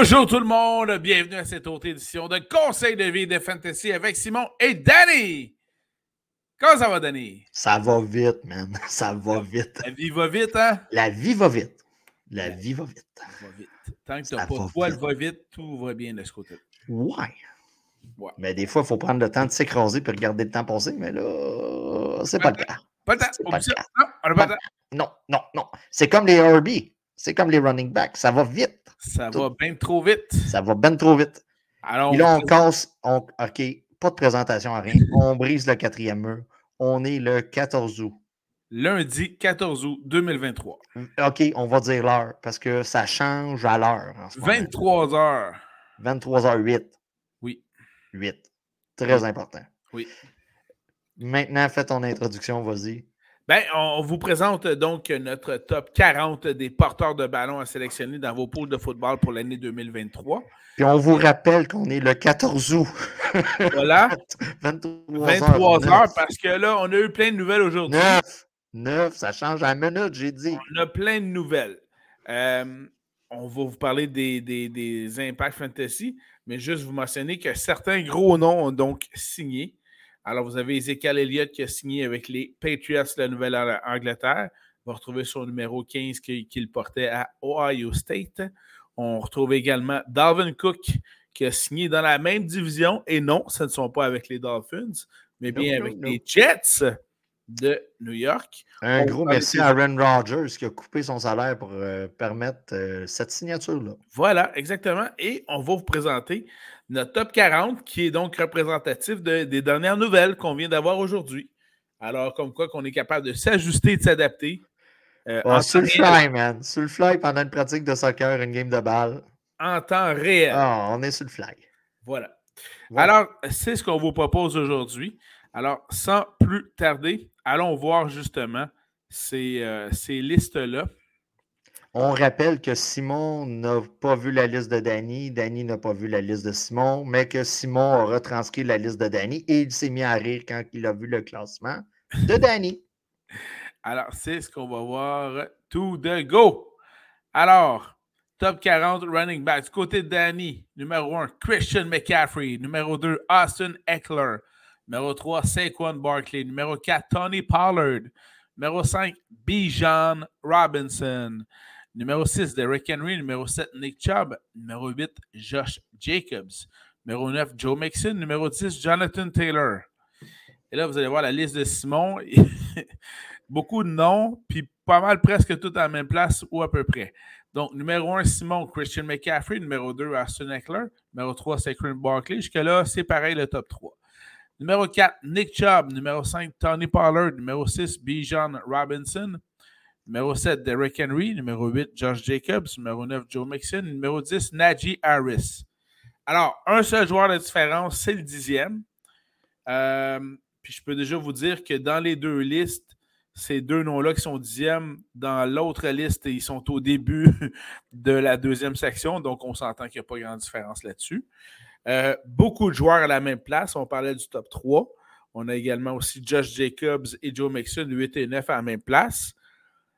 Bonjour tout le monde, bienvenue à cette autre édition de Conseil de vie de Fantasy avec Simon et Danny. Comment ça va, Danny? Ça va vite, man. Ça va vite. La vie va vite, hein? La vie va vite. La vie va vite. Va vite. Tant que tu n'as pas va de poil vite. va vite, tout va bien de ce côté. Ouais. Ouais. Mais des fois, il faut prendre le temps de s'écraser puis regarder le temps passer, mais là, c'est pas le cas. Pas le temps. Oublie pas le cas. Non, on n'a pas le temps. Non, non, non. C'est comme les RB. C'est comme les running backs. Ça va vite. Ça Tout. va bien trop vite. Ça va ben trop vite. Alors, Puis là, on casse. on- OK, pas de présentation à rien. On brise le quatrième mur. On est le 14 août. lundi 14 août 2023. OK, on va dire l'heure parce que ça change à l'heure. en ce moment. 23 heures. 23h08. Oui. 8. Très important. Oui. Maintenant, fais ton introduction, vas-y. Ben, on vous présente donc notre top 40 des porteurs de ballon à sélectionner dans vos poules de football pour l'année 2023. Puis on vous rappelle qu'on est le 14 août. Voilà, 23 23 heures. heures, parce que là, on a eu plein de nouvelles aujourd'hui. 9. 9, ça change à la minute, j'ai dit. On a plein de nouvelles. Euh, on va vous parler des, des, des Impact Fantasy, mais juste vous mentionner que certains gros noms ont donc signé. Alors, vous avez Ezekiel Elliott qui a signé avec les Patriots de la Nouvelle-Angleterre. On va retrouver son numéro 15 qui- qu'il portait à Ohio State. On retrouve également Dalvin Cook qui a signé dans la même division. Et non, ce ne sont pas avec les Dolphins, mais bien non, avec non. les Jets de New York. Un On gros merci à Aaron Rodgers qui a coupé son salaire pour euh, permettre euh, cette signature-là. Voilà, exactement. Et on va vous présenter notre top 40 qui est donc représentatif de- des dernières nouvelles qu'on vient d'avoir aujourd'hui. Alors, comme quoi qu'on est capable de s'ajuster et de s'adapter. euh, Ah, sur le réel, fly, man. Sur le fly pendant une pratique de soccer, une game de balle. en temps réel. Ah, on est sur le fly. Voilà. Alors, c'est ce qu'on vous propose aujourd'hui. Alors, sans plus tarder, allons voir justement ces, euh, ces listes-là. On rappelle que Simon n'a pas vu la liste de Danny, Danny n'a pas vu la liste de Simon, mais que Simon a retranscrit la liste de Danny et il s'est mis à rire quand il a vu le classement de Danny. Alors, c'est ce qu'on va voir tout de go. Alors, top 40 running back. Du côté de Danny, numéro 1, Christian McCaffrey. Numéro 2, Austin Eckler. Numéro 3, Saquon Barkley. Numéro 4, Tony Pollard. Numéro 5, Bijan Robinson. Numéro 6, Derrick Henry. Numéro 7, Nick Chubb. Numéro 8, Josh Jacobs. Numéro 9, Joe Mixon. Numéro 10, Jonathan Taylor. Et là, vous allez voir la liste de Simon. Beaucoup de noms, puis pas mal presque tout à la même place ou à peu près. Donc, numéro 1, Simon, Christian McCaffrey. Numéro 2, Austin Eckler. Numéro 3, Saquon Barkley. Jusque-là, c'est pareil, le top 3. Numéro 4, Nick Chubb. Numéro 5, Tony Pollard. Numéro 6, Bijan Robinson. Numéro 7, Derrick Henry. Numéro 8, Josh Jacobs. Numéro 9, Joe Mixon. Numéro 10, Najee Harris. Alors, un seul joueur de différence, c'est le dixième. Euh, puis je peux déjà vous dire que dans les deux listes, ces deux noms-là qui sont dixièmes, dans l'autre liste, ils sont au début de la deuxième section, donc on s'entend qu'il n'y a pas grande différence là-dessus. Euh, beaucoup de joueurs à la même place. On parlait du top 3. On a également aussi Josh Jacobs et Joe Mixon, 8 et 9 à la même place.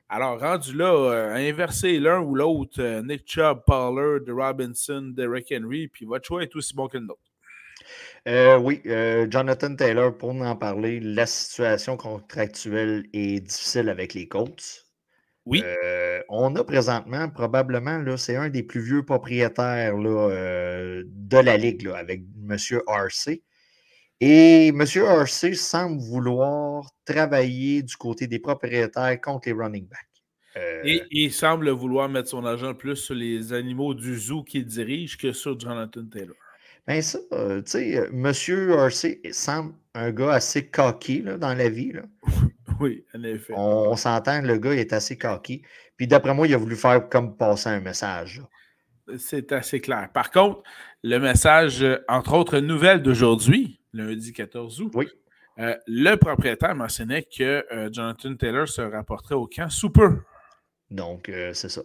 Alors, rendu là, euh, inverser l'un ou l'autre, euh, Nick Chubb, Pollard, Robinson, Derrick Henry, puis votre choix est aussi bon que le nôtre. Oui, Jonathan Taylor, pour en parler, la situation contractuelle est difficile avec les Colts. Oui. Euh, on a présentement, probablement, c'est un des plus vieux propriétaires là, euh, de la Ligue là, avec M. RC. Et M. RC semble vouloir travailler du côté des propriétaires contre les running backs. Euh, Et il semble vouloir mettre son argent plus sur les animaux du zoo qu'il dirige que sur Jonathan Taylor. Ben ça, euh, tu sais, euh, Monsieur RC semble un gars assez cocky là, dans la vie. Là. Oui, en effet. On, on s'entend, le gars est assez cocky. Puis d'après moi, il a voulu faire comme passer un message. C'est assez clair. Par contre, le message, euh, entre autres nouvelles d'aujourd'hui, lundi 14 août, Oui. euh, le propriétaire mentionnait que euh, Jonathan Taylor se rapporterait au camp sous peu. Donc, euh, c'est ça.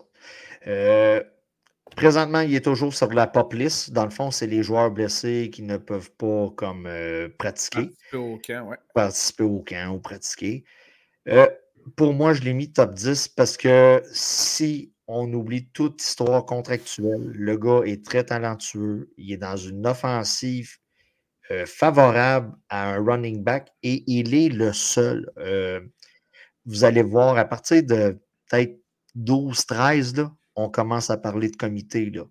Présentement, il est toujours sur la pop list. Dans le fond, c'est les joueurs blessés qui ne peuvent pas comme euh, pratiquer, Participer au camp, ouais. participer au camp ou pratiquer. Euh, pour moi, je l'ai mis top 10 parce que si on oublie toute histoire contractuelle. Le gars est très talentueux. Il est dans une offensive euh, favorable à un running back et il est le seul. Vous allez voir, à partir de peut-être 12-13, on commence à parler de comité. Là.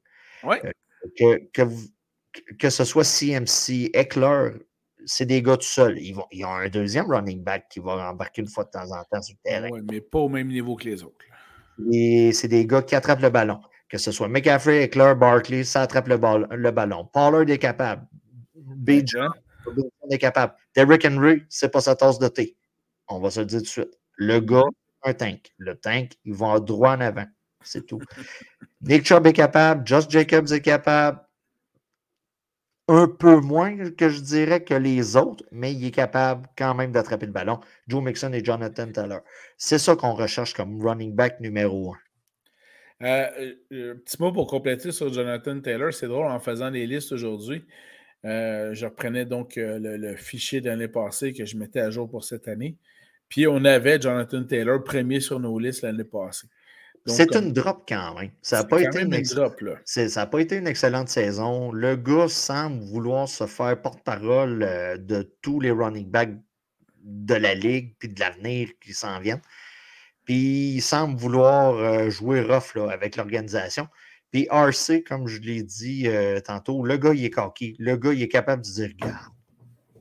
Euh, que, que, ce soit CMC, Eckler, c'est des gars tout seuls. Ils, vont, ils ont un deuxième running back qui va embarquer une fois de temps en temps sur le terrain. Oui, mais pas au même niveau que les autres. Et c'est des gars qui attrapent le ballon. Que ce soit McCaffrey, Eckler, Barkley, ça attrape le, le ballon. Pollard est capable. Bijan est capable. Derrick Henry, c'est pas sa tasse de thé. On va se le dire tout de suite. Le gars, un tank. Le tank, il va droit en avant. C'est tout. Nick Chubb est capable. Josh Jacobs est capable. Un peu moins que je dirais que les autres, mais il est capable quand même d'attraper le ballon. Joe Mixon et Jonathan Taylor. C'est ça qu'on recherche comme running back numéro un. Euh, euh, petit mot pour compléter sur Jonathan Taylor. C'est drôle, en faisant les listes aujourd'hui, euh, je reprenais donc le, le, fichier de l'année passée que je mettais à jour pour cette année. Puis on avait Jonathan Taylor premier sur nos listes l'année passée. C'est une drop quand même. Ça n'a pas, été une drop, ça pas été une excellente saison. Le gars semble vouloir se faire porte-parole euh, de tous les running backs de la ligue puis de l'avenir qui s'en viennent. Puis il semble vouloir euh, jouer rough avec l'organisation. Puis RC, comme je l'ai dit euh, tantôt, le gars, il est coquille. Le gars, il est capable de dire Regarde,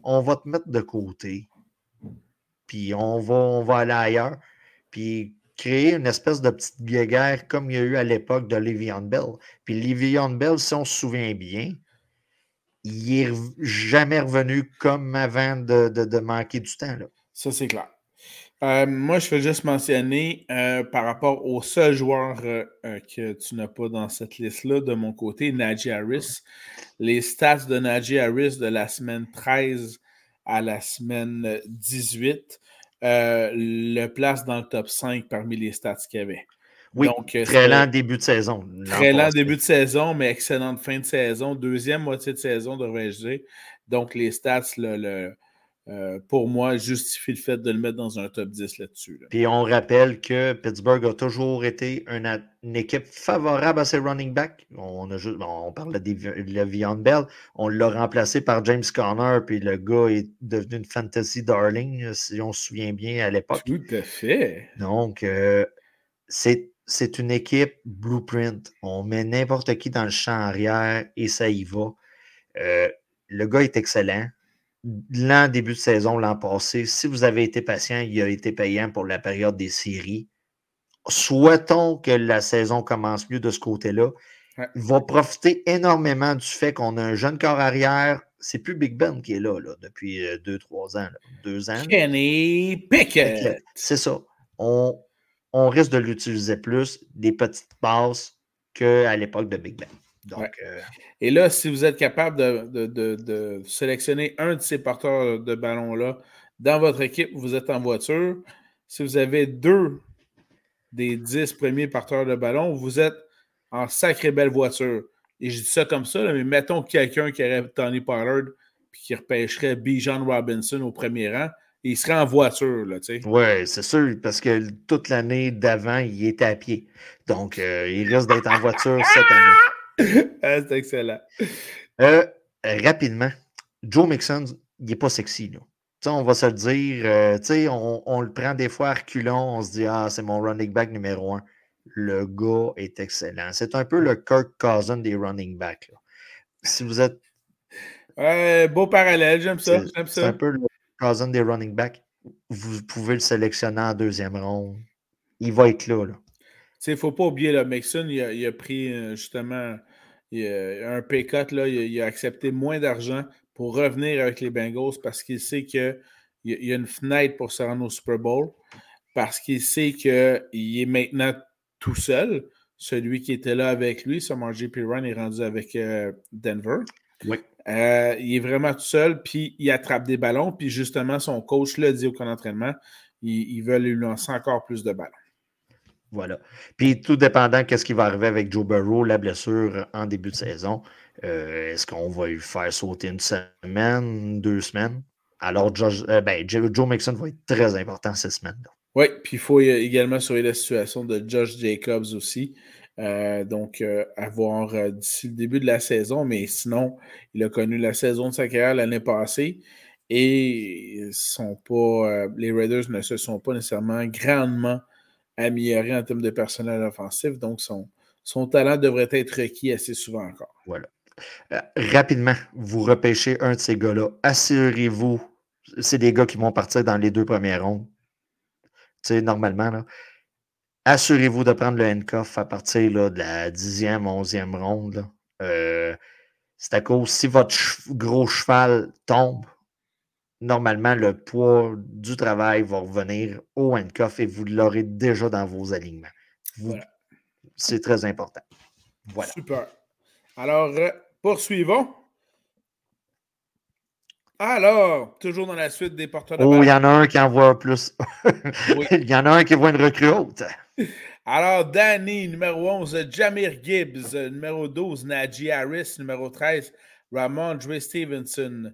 on va te mettre de côté. Puis on va, on va aller ailleurs. Puis créer une espèce de petite guéguerre comme il y a eu à l'époque de Le'Veon Bell. Puis Le'Veon Bell, si on se souvient bien, il n'est jamais revenu comme avant de, manquer du temps. Là. Ça, c'est clair. Euh, moi, je veux juste mentionner euh, par rapport au seul joueur euh, que tu n'as pas dans cette liste-là, de mon côté, Najee Harris. Les stats de Najee Harris de la semaine 13 à la semaine 18 euh, le place dans le top 5 parmi les stats qu'il y avait. Oui, Donc, euh, très lent début de saison. Très lent début de saison, mais excellente fin de saison. Deuxième moitié de saison, devrais-je dire. Donc, les stats, le, euh, pour moi, justifient le fait de le mettre dans un top 10 là-dessus. Puis on rappelle que Pittsburgh a toujours été une, équipe favorable à ses running backs. On, a juste, on parle de Le'Veon Bell. On l'a remplacé par James Conner, puis le gars est devenu une fantasy darling, si on se souvient bien à l'époque. Tout à fait. Donc, euh, c'est c'est une équipe blueprint. On met n'importe qui dans le champ arrière et ça y va. Euh, le gars est excellent l'an début de saison, l'an passé, si vous avez été patient, il a été payant pour la période des séries. Souhaitons que la saison commence mieux de ce côté-là. Il va profiter énormément du fait qu'on a un jeune corps arrière. C'est plus Big Ben qui est là, depuis euh, deux, trois ans. Deux ans. Kenny Pickett. C'est ça. On, on risque de l'utiliser plus, des petites passes qu'à l'époque de Big Ben. Euh, Et là, si vous êtes capable de, sélectionner un de ces porteurs de ballon-là dans votre équipe, vous êtes en voiture. Si vous avez deux des dix premiers porteurs de ballon, vous êtes en sacrée belle voiture. Et je dis ça comme ça, mais mettons quelqu'un qui aurait Tony Pollard puis qui repêcherait Bijan Robinson au premier rang, il serait en voiture, là, tu sais. Oui, c'est sûr, parce que toute l'année d'avant, il était à pied. Donc, euh, il risque d'être en voiture cette année. Ah, c'est excellent. Euh, rapidement, Joe Mixon, il n'est pas sexy. Là. on va se le dire. Euh, on, on, le prend des fois à reculons. On se dit Ah, c'est mon running back numéro un. Le gars est excellent. C'est un peu le Kirk Cousin des running backs. Si vous êtes. beau parallèle, j'aime ça. C'est un peu le Cousin des running backs. Vous pouvez le sélectionner en deuxième ronde. Il va être là. là. Il ne faut pas oublier, là, Mixon, il a, pris euh, justement un pay cut, là, il, a, accepté moins d'argent pour revenir avec les Bengals parce qu'il sait qu'il y a une fenêtre pour se rendre au Super Bowl, parce qu'il sait qu'il est maintenant tout seul. Celui qui était là avec lui, Summer J.P. Run, est rendu avec euh, Denver. Oui. Euh, il est vraiment tout seul, puis il attrape des ballons, puis justement, son coach l'a dit au camp d'entraînement, il, il veut lui lancer encore plus de ballons. Voilà. Puis tout dépendant qu'est-ce qui va arriver avec Joe Burrow, la blessure en début de saison, euh, est-ce qu'on va lui faire sauter une semaine, deux semaines? Alors, euh, ben, Joe Mixon va être très important cette semaine-là. Oui, puis il faut également surveiller la situation de Josh Jacobs aussi. Euh, donc, euh, à d'ici le début de la saison, mais sinon, il a connu la saison de sa carrière l'année passée et sont pas, les Raiders ne se sont pas nécessairement grandement améliorés en termes de personnel offensif, donc son, son talent devrait être requis assez souvent encore. Voilà. rapidement, vous repêchez un de ces gars-là. Assurez-vous, c'est des gars qui vont partir dans les deux premières rondes. Tu sais, normalement, assurez-vous de prendre le handcuff à partir de la 10e, 11e ronde. Euh, c'est à cause, si votre gros cheval tombe, normalement, le poids du travail va revenir au handcuff et vous l'aurez déjà dans vos alignements. C'est très important. Voilà. Super. Alors, euh, poursuivons. Alors, toujours dans la suite des porteurs de Oh, il y en a un qui en voit plus. Il y en a un qui voit une recrue haute. Alors, Danny, numéro 11, Jamir Gibbs, numéro 12, Najee Harris, numéro 13, Ramon Dre Stevenson.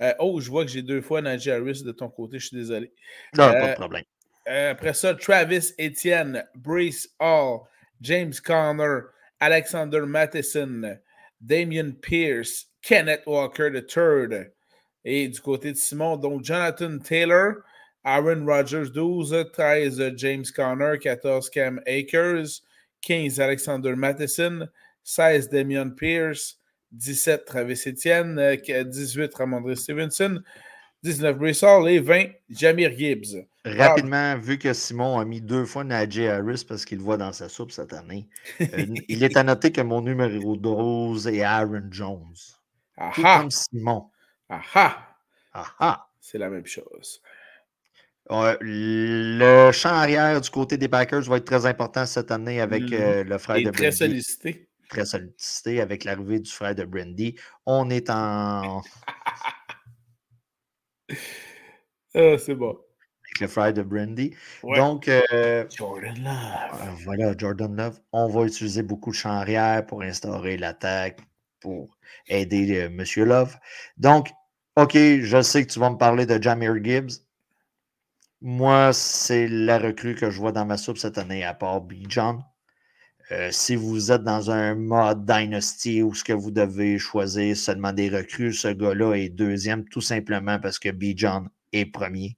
Euh, oh, je vois que j'ai deux fois Najee Harris de ton côté, je suis désolé. Non, pas de euh, problème. Euh, après ça, Travis Etienne, Brees Hall, James Conner, Alexander Matheson, Damian Pierce, Kenneth Walker III. Et du côté de Simon, donc Jonathan Taylor, Aaron Rodgers 12, 13 James Conner, 14 Cam Akers, 15 Alexander Matheson, 16 Damian Pierce, 17 Travis Etienne, 18 Ramondre Stevenson, 19 Brissol et 20 Jamir Gibbs. Rapidement, vu que Simon a mis deux fois Najee Harris parce qu'il le voit dans sa soupe cette année, euh, il est à noter que mon numéro 12 est Aaron Jones. Tout comme Simon. Aha! Aha! C'est la même chose. le champ arrière du côté des Packers va être très important cette année avec mm-hmm. euh, le frère de Brandy. Très sollicité. Très sollicité avec l'arrivée du frère de Brandy. On est en. Ah, c'est bon. Avec le frère de Brandy. Donc. Euh, Jordan Love. Euh, voilà, Jordan Love. On va utiliser beaucoup de champ arrière pour instaurer l'attaque, pour aider M. Love. Donc, OK, je sais que tu vas me parler de Jamir Gibbs. Moi, c'est la recrue que je vois dans ma soupe cette année, à part B. John. Euh, si vous êtes dans un mode Dynasty où ce que vous devez choisir seulement des recrues, ce gars-là est deuxième, tout simplement parce que B. John est premier.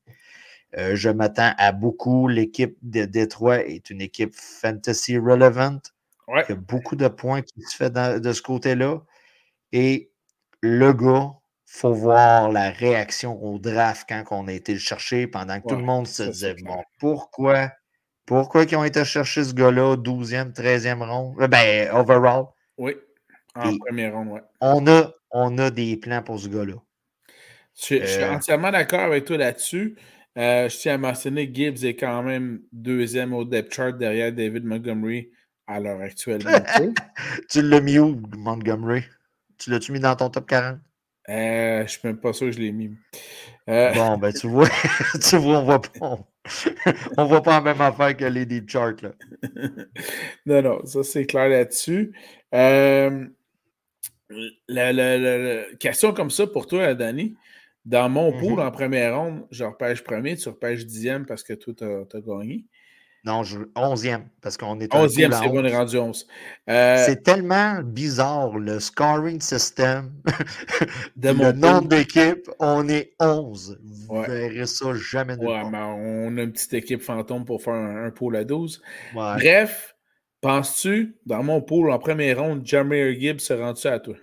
Euh, je m'attends à beaucoup. L'équipe de Détroit est une équipe fantasy relevant. Il y a beaucoup de points qui se fait de ce côté-là. Et le gars faut voir la réaction au draft quand on a été le chercher pendant que tout le monde se disait bon, pourquoi? Pourquoi ils ont été chercher ce gars-là 12e, 13e ronde? Euh, ben, overall. Oui, en première ronde, oui. On a, on a des plans pour ce gars-là. Je, suis euh, entièrement d'accord avec toi là-dessus. Euh, je tiens à mentionner Gibbs est quand même deuxième au depth chart derrière David Montgomery à l'heure actuelle. tu l'as mis où, Montgomery? Tu l'as-tu mis dans ton top 40? Euh, je ne suis même pas sûr que je l'ai mis. Euh, bon, ben tu vois, tu vois, on voit pas. On, voit pas la même affaire que les deep charts. Là. non, non, ça c'est clair là-dessus. Euh, la, question comme ça pour toi, Danny. Dans mon pool mm-hmm. en première ronde, je repêche premier, tu repêches dixième parce que toi, tu as, gagné. Non, je, 11e, parce qu'on est 11e, c'est bon, on est rendu 11. Euh, c'est tellement bizarre, le scoring system, de le nombre d'équipes, on est 11. Vous ne verrez ça jamais de ouais, on a une petite équipe fantôme pour faire un, pool à 12. Bref, penses-tu, dans mon pool en première ronde, Jamir Gibbs se rend-tu à toi?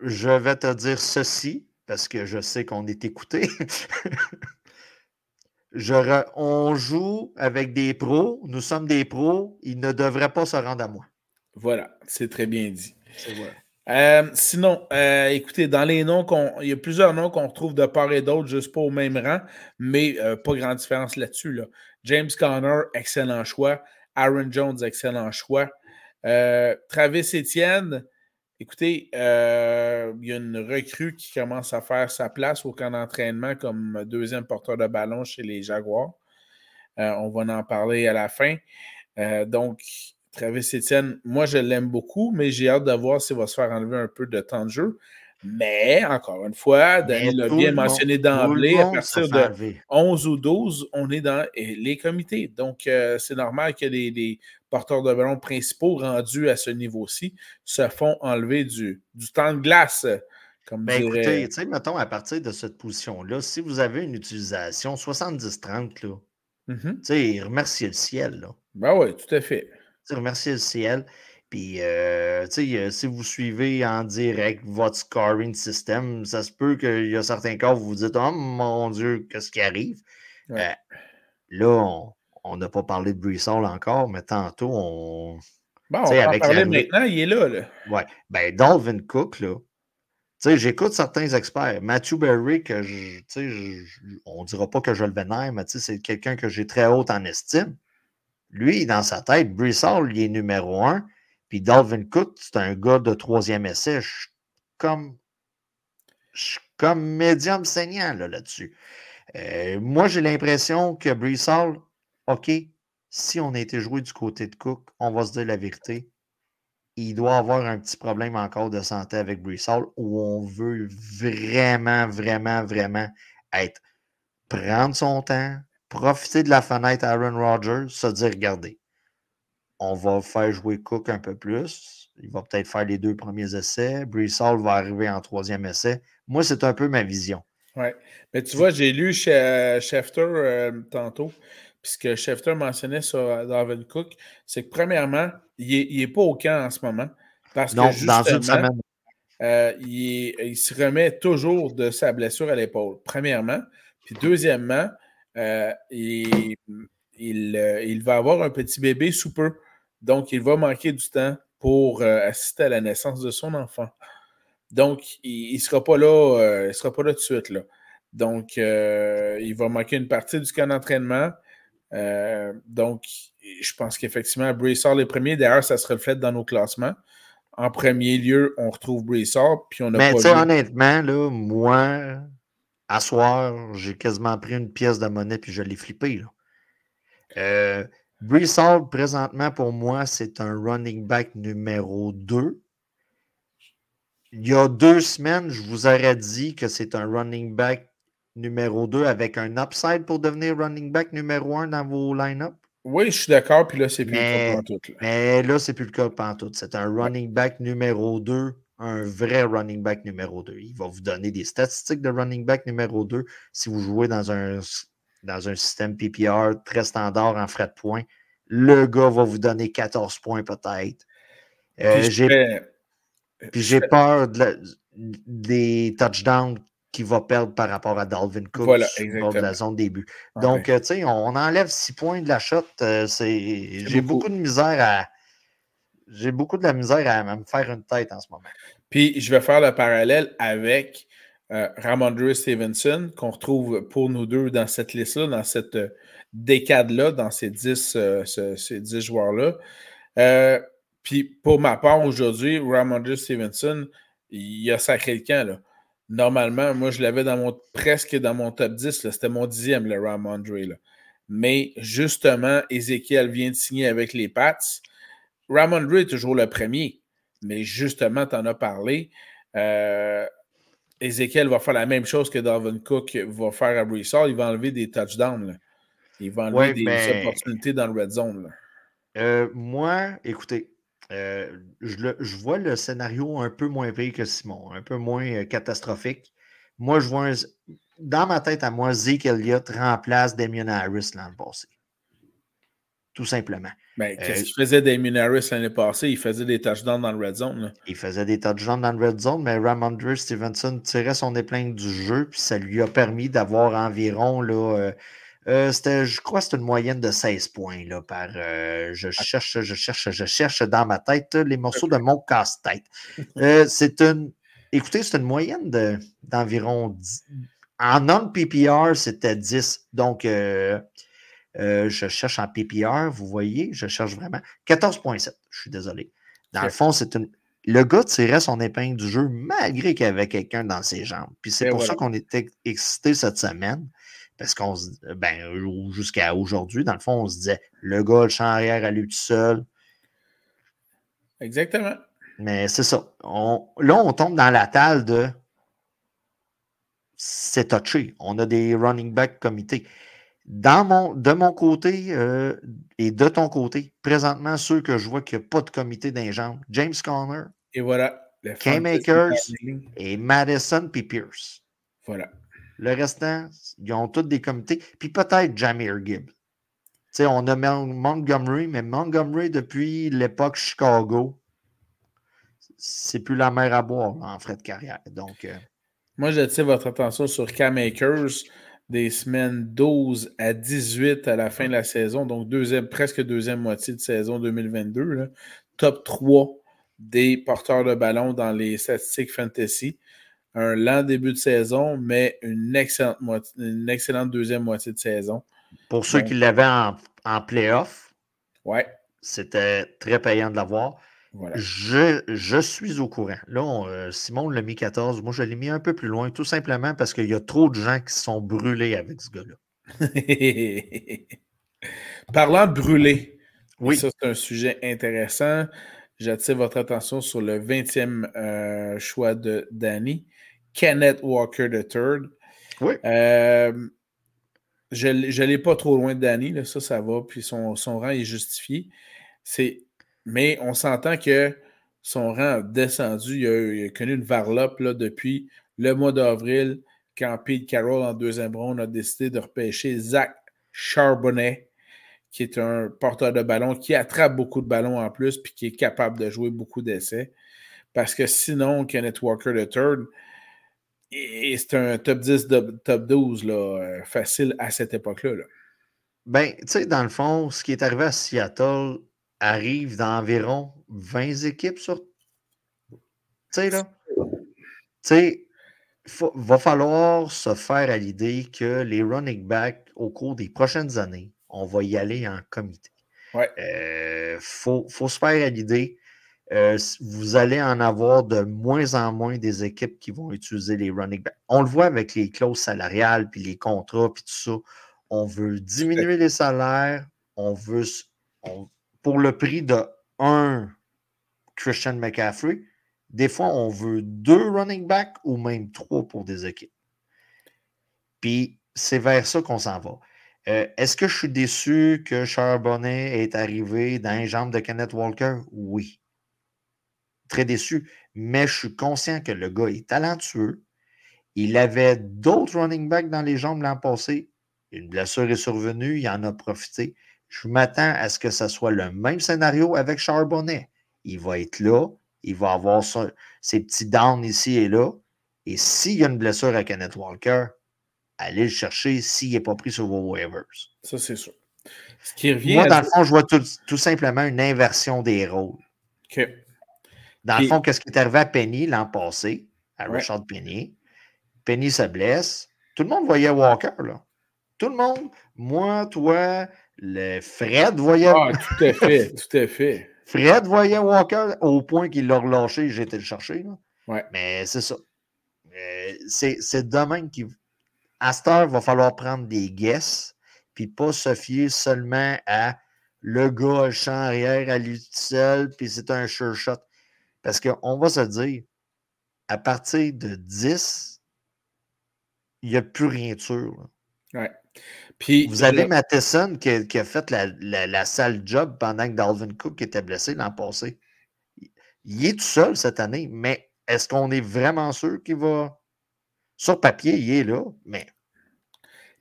Je vais te dire ceci, parce que je sais qu'on est écouté. on joue avec des pros, nous sommes des pros, ils ne devraient pas se rendre à moi. Voilà, c'est très bien dit. Euh, sinon, euh, écoutez, dans les noms, il y a plusieurs noms qu'on retrouve de part et d'autre, juste pas au même rang, mais euh, pas grande différence là-dessus. Là. James Conner, excellent choix. Aaron Jones, excellent choix. Travis Etienne, Écoutez, euh, il y a une recrue qui commence à faire sa place au camp d'entraînement comme deuxième porteur de ballon chez les Jaguars. Euh, on va en parler à la fin. Euh, donc, Travis Etienne, moi, je l'aime beaucoup, mais j'ai hâte de voir s'il va se faire enlever un peu de temps de jeu. Mais, encore une fois, Danny l'a bien mentionné d'emblée, à partir de 11 ou 12, on est dans les comités. Donc, euh, c'est normal que les, porteurs de ballon principaux rendus à ce niveau-ci se font enlever du, du temps de glace. Comme ben, écoutez, mettons, à partir de cette position-là, si vous avez une utilisation 70-30, là, sais, remerciez le ciel. Là. Ben oui, tout à fait. Remerciez le ciel. Puis, euh, euh, si vous suivez en direct votre scoring system, ça se peut qu'il y a certains cas où vous vous dites Oh mon Dieu, qu'est-ce qui arrive? Euh, là, on n'a pas parlé de Brissol encore, mais tantôt, on. Bon, on va en parler maintenant, il est là. là. Ouais. Ben, Dalvin Cook, là. Tu sais, j'écoute certains experts. Matthew Berry, que je, je, on ne dira pas que je le vénère, mais c'est quelqu'un que j'ai très haut en estime. Lui, dans sa tête, Brissol, il est numéro un. Puis Dalvin Cook, c'est un gars de troisième essai. Je suis comme, je comme médium saignant là-dessus. Euh, moi, j'ai l'impression que Brissol, OK, si on a été joué du côté de Cook, on va se dire la vérité. Il doit avoir un petit problème encore de santé avec Brissol où on veut vraiment, vraiment, vraiment être prendre son temps, profiter de la fenêtre Aaron Rodgers, se dire regardez, on va faire jouer Cook un peu plus. Il va peut-être faire les deux premiers essais. Brissol va arriver en troisième essai. Moi, c'est un peu ma vision. Oui. Mais tu vois, j'ai lu chez Schefter euh, tantôt. Puis ce que Schefter mentionnait sur euh, David Cook, c'est que premièrement, il n'est pas au camp en ce moment. Parce non, que dans une semaine. Euh, il, se remet toujours de sa blessure à l'épaule, premièrement. Puis deuxièmement, il, il, va avoir un petit bébé sous peu. Donc, il va manquer du temps pour euh, assister à la naissance de son enfant. Donc, il ne sera pas là, euh, il sera pas là tout de suite. Là. Donc, euh, il va manquer une partie du camp d'entraînement. donc, je pense qu'effectivement, Braysor les premiers. D'ailleurs, ça se reflète dans nos classements. En premier lieu, on retrouve Braysor, puis on a Mais tu sais, honnêtement, là, moi, à soir, j'ai quasiment pris une pièce de monnaie puis je l'ai flippé. Là. Brissard, présentement, pour moi, c'est un running back numéro 2. Il y a deux semaines, je vous aurais dit que c'est un running back numéro 2 avec un upside pour devenir running back numéro 1 dans vos line-up. Oui, je suis d'accord, puis là, c'est plus le cas pantoute. Mais là, c'est plus le cas pantoute. C'est un running back numéro 2, un vrai running back numéro 2. Il va vous donner des statistiques de running back numéro 2 si vous jouez dans un dans un système PPR très standard en frais de points, le gars va vous donner 14 points peut-être. Euh, puis j'ai peur des touchdowns qu'il va perdre par rapport à Dalvin Cook voilà, de la zone début. Donc, euh, tu sais, on, enlève 6 points de la shot. Euh, j'ai beaucoup. de misère à. J'ai beaucoup de la misère à me faire une tête en ce moment. Puis je vais faire le parallèle avec euh, Ramondre Stevenson, qu'on retrouve pour nous deux dans cette liste-là, dans cette euh, décade-là, dans ces 10, euh, ces 10 joueurs-là. puis pour ma part, aujourd'hui, Ramondre Stevenson, il a sacré le camp. Là. Normalement, moi, je l'avais dans mon presque dans mon top 10. C'était mon dixième, le Ramondre. Mais justement, Ezekiel vient de signer avec les Pats. Ramondre est toujours le premier. Mais justement, tu en as parlé. Euh, Ezekiel va faire la même chose que Dalvin Cook va faire à Brissard. Il va enlever des touchdowns. Il va enlever des opportunités dans le red zone. Euh, moi, écoutez, euh, je, vois le scénario un peu moins pire que Simon, un peu moins euh, catastrophique. Moi, je vois dans ma tête à moi, Zeke Elliott remplace Damien Harris l'an passé. Tout simplement. Ben, euh, qu'est-ce qu'il faisait Damien Harris l'année passée? Il faisait des touchdowns dans le red zone. Il faisait des touchdowns dans le red zone, mais Ramondre Stevenson tirait son épingle du jeu, puis ça lui a permis d'avoir environ, là, euh, euh, c'était, je crois que c'était une moyenne de 16 points là, par. je cherche, je cherche, je cherche dans ma tête les morceaux de mon casse-tête. c'est une. Écoutez, c'est une moyenne de, d'environ. En non-PPR, c'était 10. Donc, euh, je cherche en PPR, vous voyez, je cherche vraiment 14.7. Je suis désolé. Dans le fond, c'est une. Le gars tirait son épingle du jeu malgré qu'il y avait quelqu'un dans ses jambes. Puis c'est pour ça qu'on était excités cette semaine. Parce qu'on se ben, jusqu'à aujourd'hui, dans le fond, on se disait le gars, le champ arrière à lui tout seul. Exactement. Mais c'est ça. là, on tombe dans la table de c'est touché. On a des running back comités. Dans mon, de mon côté euh, et de ton côté, présentement, ceux que je vois qu'il n'y a pas de comité d'injambe, James Conner. Et voilà. K-Makers et Madison puis Pierce. Voilà. Le restant, ils ont tous des comités. Puis peut-être Jamir Gibb. sais, on a Montgomery, mais Montgomery, depuis l'époque Chicago, c'est plus la mer à boire en frais de carrière. Donc, euh, Moi, j'attire votre attention sur K-Makers des semaines 12 à 18 à la fin de la saison, donc deuxième, presque deuxième moitié de saison 2022. Top 3 des porteurs de ballon dans les statistiques fantasy. Un lent début de saison, mais une excellente, une excellente deuxième moitié de saison. Pour ceux qui l'avaient en, en playoff, ouais. c'était très payant de l'avoir. Je, suis au courant. Là, euh, Simon l'a mis 14. Moi, je l'ai mis un peu plus loin, tout simplement parce qu'il y a trop de gens qui sont brûlés avec ce gars-là. Parlant de brûler, oui. ça, c'est un sujet intéressant. J'attire votre attention sur le 20e euh, choix de Danny, Kenneth Walker III. Oui. Euh, je ne l'ai pas trop loin de Danny, là, ça, ça va, puis son, son rang est justifié. C'est mais on s'entend que son rang a descendu. Il a, connu une varlope là, depuis le mois d'avril, quand Pete Carroll, en deuxième ronde, a décidé de repêcher Zach Charbonnet, qui est un porteur de ballon, qui attrape beaucoup de ballons en plus, puis qui est capable de jouer beaucoup d'essais. Parce que sinon, Kenneth Walker III, c'est un top 10, top 12 là, euh, facile à cette époque-là. Là. Ben, tu sais, dans le fond, ce qui est arrivé à Seattle, arrive d'environ 20 équipes sur. Tu sais, là? Tu sais, il va falloir se faire à l'idée que les running backs, au cours des prochaines années, on va y aller en comité. Il euh, faut, se faire à l'idée. Euh, vous allez en avoir de moins en moins des équipes qui vont utiliser les running backs. On le voit avec les clauses salariales, puis les contrats, puis tout ça. On veut diminuer les salaires, on veut, pour le prix de un Christian McCaffrey, des fois, on veut deux running backs ou même trois pour des équipes. Puis, c'est vers ça qu'on s'en va. Euh, est-ce que je suis déçu que Charbonnet est arrivé dans les jambes de Kenneth Walker? Oui. Très déçu. Mais je suis conscient que le gars est talentueux. Il avait d'autres running backs dans les jambes l'an passé. Une blessure est survenue, il en a profité. Je m'attends à ce que ce soit le même scénario avec Charbonnet. Il va être là, il va avoir ses petits downs ici et là. Et s'il y a une blessure à Kenneth Walker, allez le chercher s'il n'est pas pris sur vos waivers. Ça, c'est sûr. Ce qui revient Moi, dans le fond, je vois tout, simplement une inversion des rôles. Dans le fond, qu'est-ce qui est arrivé à Penny l'an passé, à Richard Penny? Penny se blesse. Tout le monde voyait Walker, là. Tout le monde, moi, toi, le Fred voyait. Ah, tout à fait, tout à fait. Fred voyait Walker au point qu'il l'a relâché, j'ai été le chercher. Ouais. Mais c'est ça. C'est demain qui. À cette heure, il va falloir prendre des guesses, puis pas se fier seulement à le gars, le champ arrière à lui seul, puis c'est un sure shot. Parce qu'on va se dire, à partir de 10, il n'y a plus rien de sûr. Ouais vous avez Matheson qui a, fait la, sale job pendant que Dalvin Cook était blessé l'an passé. Il est tout seul cette année, mais est-ce qu'on est vraiment sûr qu'il va. Sur papier, il est là, mais.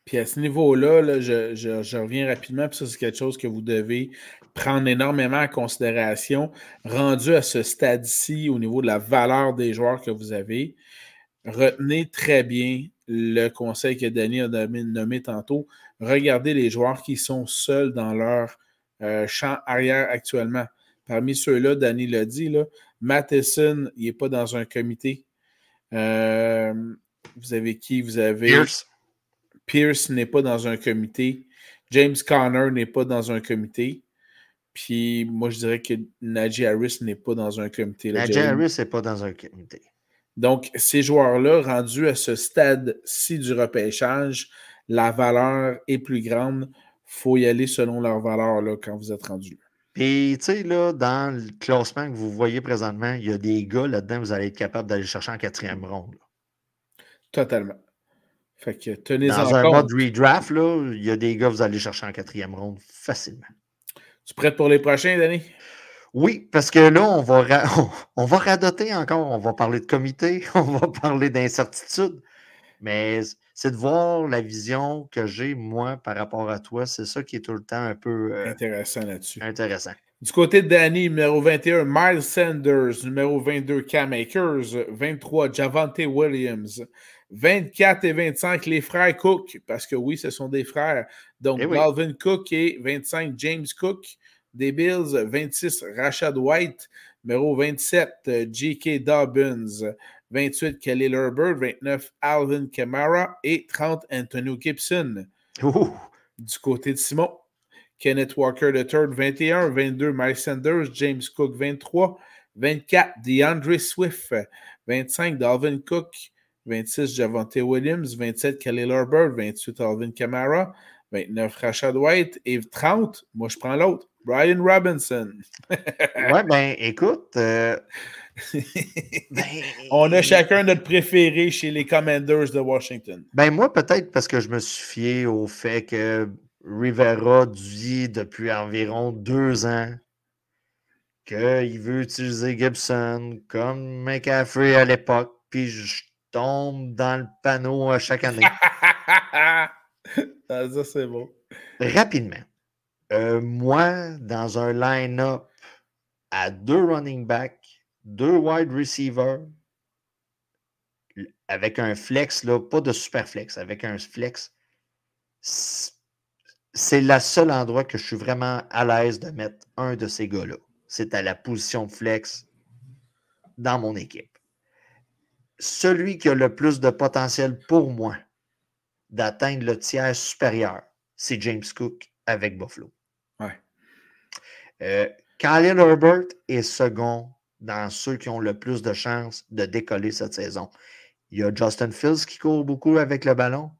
Puis à ce niveau-là, je, reviens rapidement, puis ça, c'est quelque chose que vous devez prendre énormément en considération. Rendu à ce stade-ci, au niveau de la valeur des joueurs que vous avez, retenez très bien le conseil que Danny a nommé tantôt regardez les joueurs qui sont seuls dans leur euh, champ arrière actuellement. Parmi ceux-là, Danny l'a dit, là, Matheson, il n'est pas dans un comité. Euh, vous avez qui? Vous avez. Pierce. Pierce n'est pas dans un comité. James Conner n'est pas dans un comité. Puis moi, je dirais que Najee Harris n'est pas dans un comité. Najee Harris n'est pas dans un comité. Donc, ces joueurs-là, rendus à ce stade-ci du repêchage, la valeur est plus grande. Il faut y aller selon leur valeur là, quand vous êtes rendu Puis, tu sais, là, dans le classement que vous voyez présentement, il y a des gars là-dedans, vous allez être capable d'aller chercher en quatrième ronde. Totalement. Fait que tenez Dans un mode redraft, là, il y a des gars que vous allez chercher en quatrième ronde facilement. Tu prêt pour les prochains, Danny? Oui, parce que là, on va, on va radoter encore. On va parler de comité, on va parler d'incertitude. Mais c'est de voir la vision que j'ai, moi, par rapport à toi. C'est ça qui est tout le temps un peu. Euh, intéressant là-dessus. Intéressant. Du côté de Danny, numéro 21, Miles Sanders. Numéro 22, Cam Akers. 23, Javante Williams. 24 et 25, les frères Cook, parce que oui, ce sont des frères. Donc, Calvin eh Cook et 25, James Cook. Des Bills, 26, Rashad White. Numéro 27, J.K. Dobbins. 28, Kelly Herbert. 29, Alvin Kamara. Et 30, Antonio Gibson. Du côté de Simon, Kenneth Walker III, 21. 22, Mike Sanders. James Cook, 23. 24, DeAndre Swift. 25, Dalvin Cook. 26, Javante Williams. 27, Kelly Herbert. 28, Alvin Kamara. 29, Rashad White. Et 30, moi je prends l'autre. Brian Robinson. ouais, ben écoute. Euh, ben, On a chacun notre préféré chez les Commanders de Washington. Ben moi, peut-être parce que je me suis fié au fait que Rivera dit depuis environ deux ans qu'il veut utiliser Gibson comme McCaffrey à l'époque, puis je tombe dans le panneau à chaque année. Ah, ça, c'est bon. Rapidement. Euh, moi, dans un line-up à deux running backs, deux wide receivers, avec un flex, là, pas de super flex, avec un flex, c'est le seul endroit que je suis vraiment à l'aise de mettre un de ces gars-là. C'est à la position de flex dans mon équipe. Celui qui a le plus de potentiel pour moi d'atteindre le tiers supérieur, c'est James Cook avec Buffalo. Euh, Kyle Herbert est second dans ceux qui ont le plus de chances de décoller cette saison. Il y a Justin Fields qui court beaucoup avec le ballon,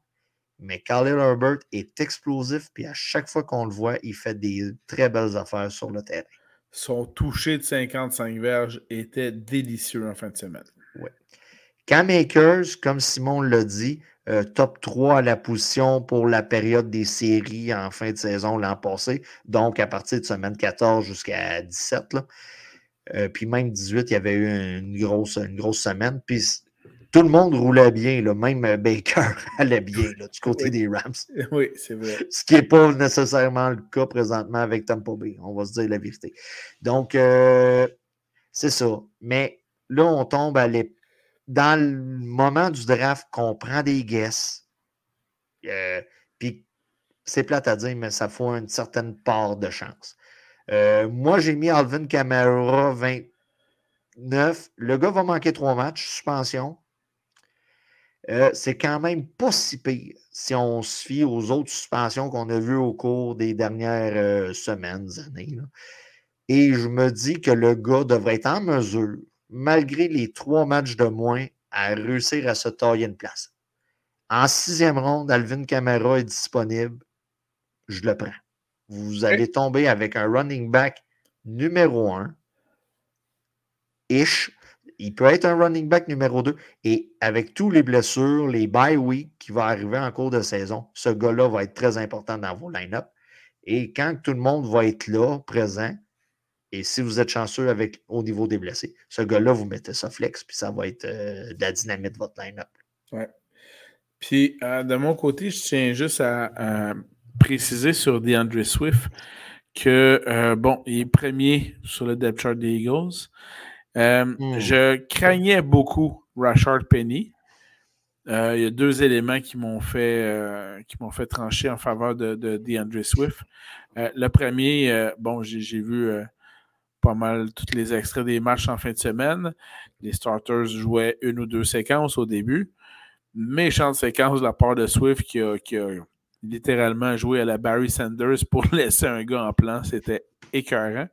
mais Kyle Herbert est explosif, puis à chaque fois qu'on le voit, il fait des très belles affaires sur le terrain. Son toucher de 55 verges était délicieux en fin de semaine. Oui. Cam Akers, comme Simon l'a dit, euh, top 3 à la position pour la période des séries en fin de saison l'an passé. Donc, à partir de semaine 14 jusqu'à 17. Euh, puis même 18, il y avait eu une grosse, une grosse semaine. Puis tout le monde roulait bien, là. même Baker allait bien du côté des Rams. Oui, c'est vrai. Ce qui n'est pas nécessairement le cas présentement avec Tampa Bay, on va se dire la vérité. Donc, euh, c'est ça. Mais là, on tombe à l'époque dans le moment du draft qu'on prend des guesses, euh, puis c'est plate à dire, mais ça faut une certaine part de chance. Euh, moi, j'ai mis Alvin Kamara 29. Le gars va manquer trois matchs, suspension. Euh, c'est quand même pas si pire si on se fie aux autres suspensions qu'on a vues au cours des dernières semaines, années. Et je me dis que le gars devrait être en mesure malgré les trois matchs de moins, à réussir à se tailler une place. En sixième ronde, Alvin Kamara est disponible. Je le prends. Vous allez tomber avec un running back numéro un. Ish. Il peut être un running back numéro deux. Et avec tous les blessures, les bye week qui vont arriver en cours de saison, ce gars-là va être très important dans vos line-up. Et quand tout le monde va être là, présent, et si vous êtes chanceux avec, au niveau des blessés, ce gars-là, vous mettez ça flex, puis ça va être euh, de la dynamite de votre line-up. Ouais. Puis, euh, de mon côté, je tiens juste à, préciser sur DeAndre Swift que, euh, bon, il est premier sur le depth chart des Eagles. Hmm. Je craignais beaucoup Rashard Penny. il y a deux éléments qui m'ont fait, qui m'ont fait trancher en faveur de, de DeAndre Swift. le premier, bon, j'ai vu pas mal tous les extraits des matchs en fin de semaine. Les starters jouaient une ou deux séquences au début. Méchante séquence de la part de Swift qui a, littéralement joué à la Barry Sanders pour laisser un gars en plan. C'était écœurant.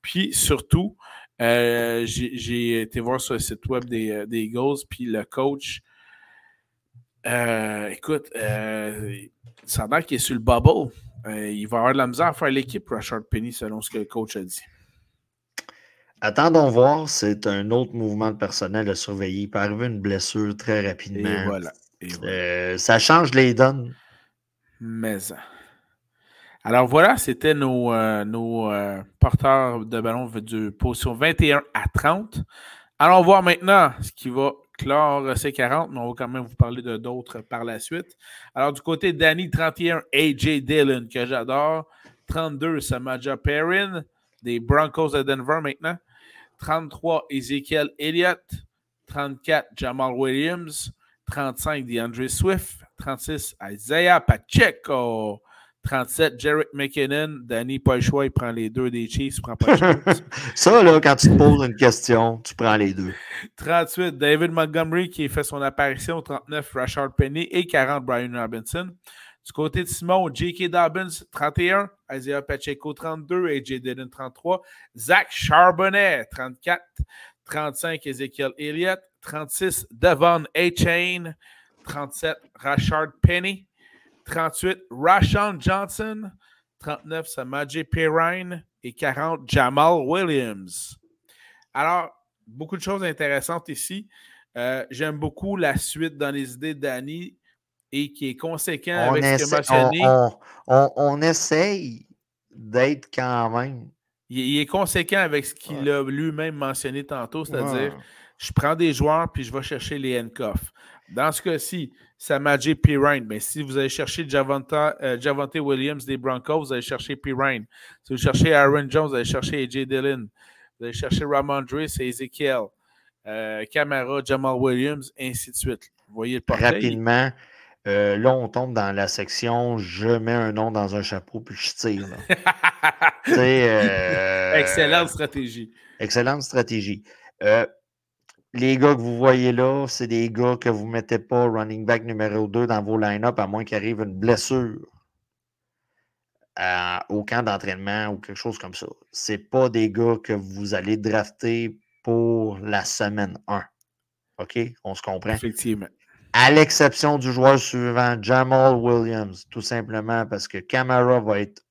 Puis surtout, euh, j'ai été voir sur le site web des, euh, des puis le coach, euh, écoute, ça a qu'il est sur le bubble euh, il va avoir de la misère à faire l'équipe, Rashard Penny, selon ce que le coach a dit. Attendons voir, c'est un autre mouvement de personnel à surveiller. Il peut arriver une blessure très rapidement. Et voilà. Euh, ça change les donnes. Mais. Alors voilà, c'était nos, euh, nos porteurs de ballon de position 21 à 30. Allons voir maintenant ce qui va clore ces 40, mais on va quand même vous parler de d'autres par la suite. Alors, du côté Danny, 31, AJ Dillon, que j'adore. 32, Samaja Perrin, des Broncos de Denver maintenant. 33, Ezekiel Elliott. 34, Jamal Williams. 35, DeAndre Swift. 36, Isaiah Pacheco. 37, Jarrett McKinnon. Danny, pas le choix, il prend les deux des Chiefs, il prend pas le Ça, là, quand tu te poses une question, tu prends les deux. 38, David Montgomery qui fait son apparition. 39, Rashard Penny. Et 40, Brian Robinson. Du côté de Simon, J.K. Dobbins, 31. Isaiah Pacheco, 32. AJ Dillon, 33. Zach Charbonnet, 34. 35, Ezekiel Elliott. 36, Devon A-Chain. 37, Rashard Penny. 38, Rashawn Johnson. 39, Samadji Perrine. Et 40, Jamal Williams. Alors, beaucoup de choses intéressantes ici. Euh, j'aime beaucoup la suite dans les idées Danny et qui est conséquent avec ce que mentionné. On, essaye d'être quand même. Il, est conséquent avec ce qu'il a lui-même mentionné tantôt, c'est-à-dire je prends des joueurs puis je vais chercher les handcuffs. Dans ce cas-ci, Samadji Pirine. Mais si vous allez chercher euh, Javante Williams des Broncos, vous allez chercher Pirine. Si vous cherchez Aaron Jones, vous allez chercher AJ Dillon. Vous allez chercher Ramondre, c'est Ezekiel. Euh, Camara, Jamal Williams, ainsi de suite. Vous voyez le portrait. Rapidement, euh, là, on tombe dans la section je mets un nom dans un chapeau puis je tire. excellente stratégie. Excellente stratégie les gars que vous voyez là, c'est des gars que vous ne mettez pas running back numéro 2 dans vos line-up à moins qu'il arrive une blessure au camp d'entraînement ou quelque chose comme ça. Ce pas des gars que vous allez drafter pour la semaine 1. OK? On se comprend? Effectivement. À l'exception du joueur suivant, Jamal Williams, tout simplement parce que Camara va être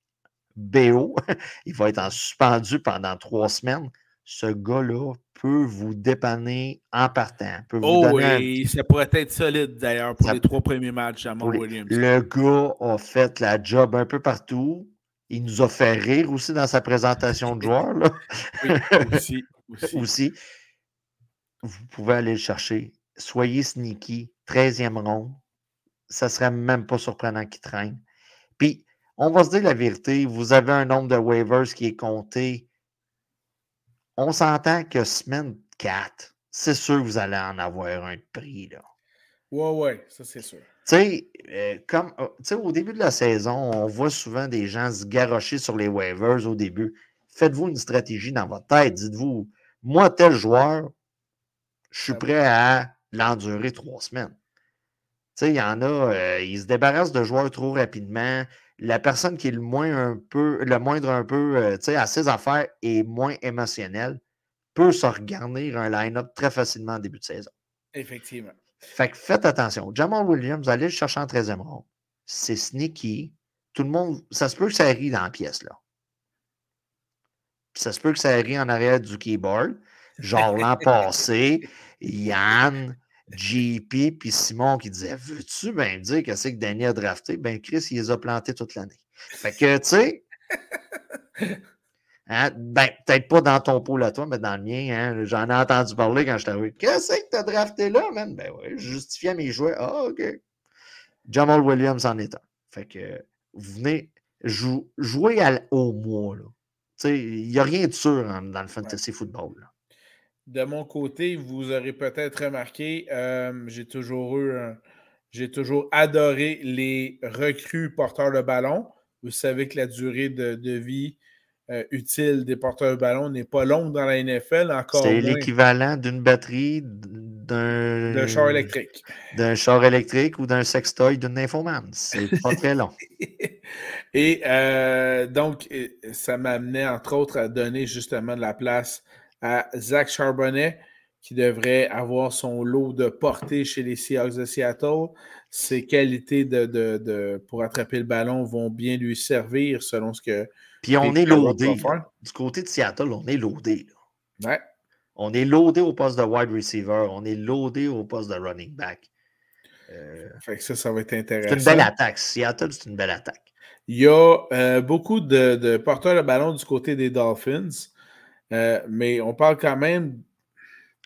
BO. Il va être en suspendu pendant trois semaines. Ce gars-là peut vous dépanner en partant. oh oui, ça pourrait être solide d'ailleurs pour les trois premiers matchs à Williams. Le gars a fait la job un peu partout. Il nous a fait rire aussi dans sa présentation de joueur. oui, aussi, aussi. Vous pouvez aller le chercher. Soyez sneaky. 13e ronde. Ça ne serait même pas surprenant qu'il traîne. Puis, on va se dire la vérité. Vous avez un nombre de waivers qui est compté on s'entend que semaine 4, c'est sûr que vous allez en avoir un de prix. Là. Ouais, ouais, ça c'est sûr. Tu sais, euh, comme euh, au début de la saison, on voit souvent des gens se garrocher sur les waivers au début. Faites-vous une stratégie dans votre tête. Dites-vous, moi, tel joueur, je suis prêt à l'endurer trois semaines. Tu sais, il y en a, euh, ils se débarrassent de joueurs trop rapidement la personne qui est le moins un peu, le moindre un peu, euh, tu sais, à ses affaires et moins émotionnelle, peut se regarder un line-up très facilement en début de saison. Effectivement. Fait que faites attention. Jamal Williams, allez le chercher en 13e rang. C'est sneaky. Tout le monde, ça se peut que ça rit dans la pièce, là. ça se peut que ça rit en arrière du keyboard. Genre l'an passé, Yann, JP puis Simon qui disait Veux-tu bien dire que c'est que Danny a drafté? Ben Chris, il les a plantés toute l'année. Fait que, tu sais, hein, ben, peut-être pas dans ton pôle à toi, mais dans le mien, hein, j'en ai entendu parler quand je t'avais Qu'est-ce que tu as drafté là, man? Ben oui, je justifiais mes jouets. Ah, OK. Jamal Williams en est un. Fait que, vous venez jouer au mois, là. Il n'y a rien de sûr dans le fantasy football. Là. De mon côté, vous aurez peut-être remarqué, euh, j'ai toujours eu, j'ai toujours adoré les recrues porteurs de ballon. Vous savez que la durée de, vie euh, utile des porteurs de ballon n'est pas longue dans la NFL. Encore C'est l'équivalent d'une batterie d'un... D'un char électrique. D'un char électrique ou d'un sextoy d'une infoman. C'est pas très long. Et euh, donc, ça m'amenait entre autres à donner justement de la place à Zach Charbonnet, qui devrait avoir son lot de portée chez les Seahawks de Seattle. Ses qualités de, pour attraper le ballon vont bien lui servir selon ce que. Puis on est loadé. Du côté de Seattle, on est loadé. Ouais. On est loadé au poste de wide receiver. On est loadé au poste de running back. Euh, fait que ça, ça va être intéressant. C'est une belle attaque. Seattle, c'est une belle attaque. Il y a euh, beaucoup de, porteurs de ballon du côté des Dolphins, euh, mais on parle quand même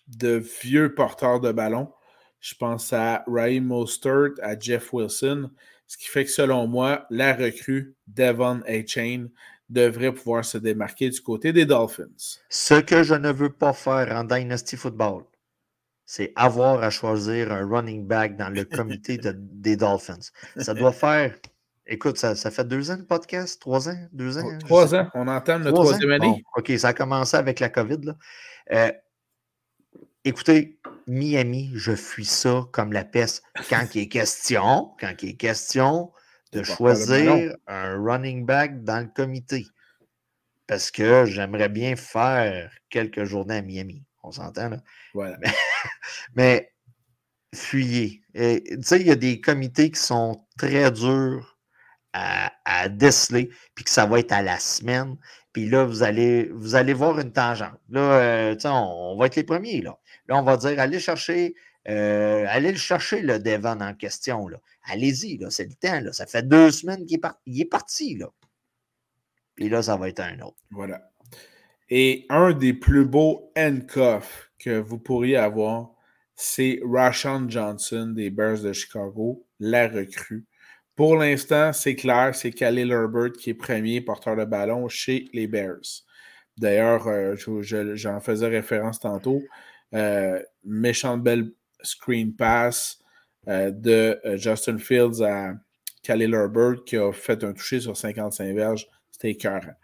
de vieux porteurs de ballon. Je pense à Ryan Mostert, à Jeff Wilson, ce qui fait que selon moi, la recrue Devon A. Chain devrait pouvoir se démarquer du côté des Dolphins. Ce que je ne veux pas faire en Dynasty Football, c'est avoir à choisir un running back dans le comité des Dolphins. Ça doit faire, écoute, ça, fait deux ans le podcast, trois ans, deux ans. Trois ans, on entame le troisième année. OK, ça a commencé avec la COVID. Là. Euh, écoutez, Miami, je fuis ça comme la peste. Quand il est question, quand il est question de choisir un running back dans le comité. Parce que j'aimerais bien faire quelques journées à Miami. On s'entend, là? Voilà. Mais, fuyez. Tu sais, il y a des comités qui sont très durs à, à, déceler, puis que ça va être à la semaine. Puis là, vous allez, vous allez voir une tangente. Là, euh, on, va être les premiers. Là, on va dire allez chercher, euh, allez le chercher, le Devon en question. Allez-y, c'est le temps. Là. Ça fait deux semaines qu'il est, il est parti. Là. Puis là, ça va être un autre. Voilà. Et un des plus beaux handcuffs que vous pourriez avoir, c'est Rashawn Johnson des Bears de Chicago, la recrue. Pour l'instant, c'est clair, c'est Khalil Herbert qui est premier porteur de ballon chez les Bears. D'ailleurs, euh, j'en faisais référence tantôt. Euh, méchante belle screen pass euh, de Justin Fields à Khalil Herbert qui a fait un toucher sur 55 verges. C'était écœurant.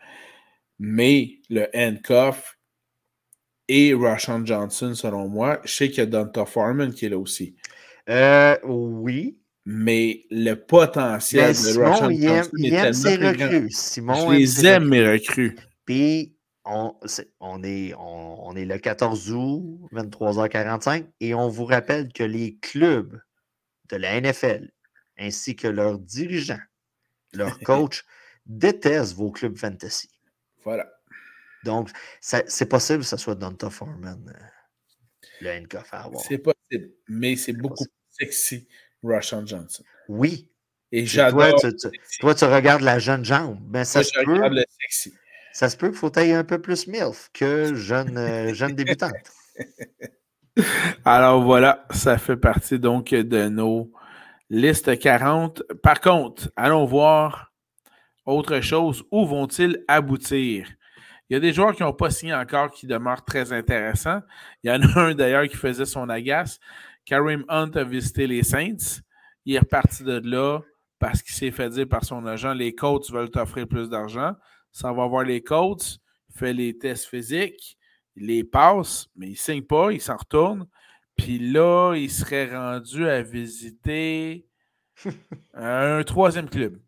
Mais le handcuff et Rashawn Johnson, selon moi, je sais qu'il y a Donta Foreman qui est là aussi. Euh, oui. Mais le potentiel ben, de Rashawn Johnson il est ses recrues. Simon je les aime, mes recrues. Puis, on, est, on, est, on, est le 14 août, 23h45, et on vous rappelle que les clubs de la NFL, ainsi que leurs dirigeants, leurs coachs, détestent vos clubs fantasy. Voilà. Donc, c'est possible que ce soit Donta Foreman, euh, le handcuff à avoir. C'est possible, mais c'est beaucoup plus sexy, Rashawn Johnson. Oui. Et j'adore. Toi, toi, tu, regardes la jeune jambe. Ben, ça se peut. Le sexy. Ça se peut qu'il faut tailler un peu plus MILF que jeune, euh, jeune débutante. Alors voilà, ça fait partie donc de nos listes 40. Par contre, allons voir autre chose, où vont-ils aboutir? Il y a des joueurs qui n'ont pas signé encore qui demeurent très intéressants. Il y en a un d'ailleurs qui faisait son agace. Karim Hunt a visité les Saints. Il est reparti de là parce qu'il s'est fait dire par son agent les coachs veulent t'offrir plus d'argent. Ça va voir les coachs, il fait les tests physiques, il les passe, mais il ne signe pas, il s'en retourne. Puis là, il serait rendu à visiter un troisième club.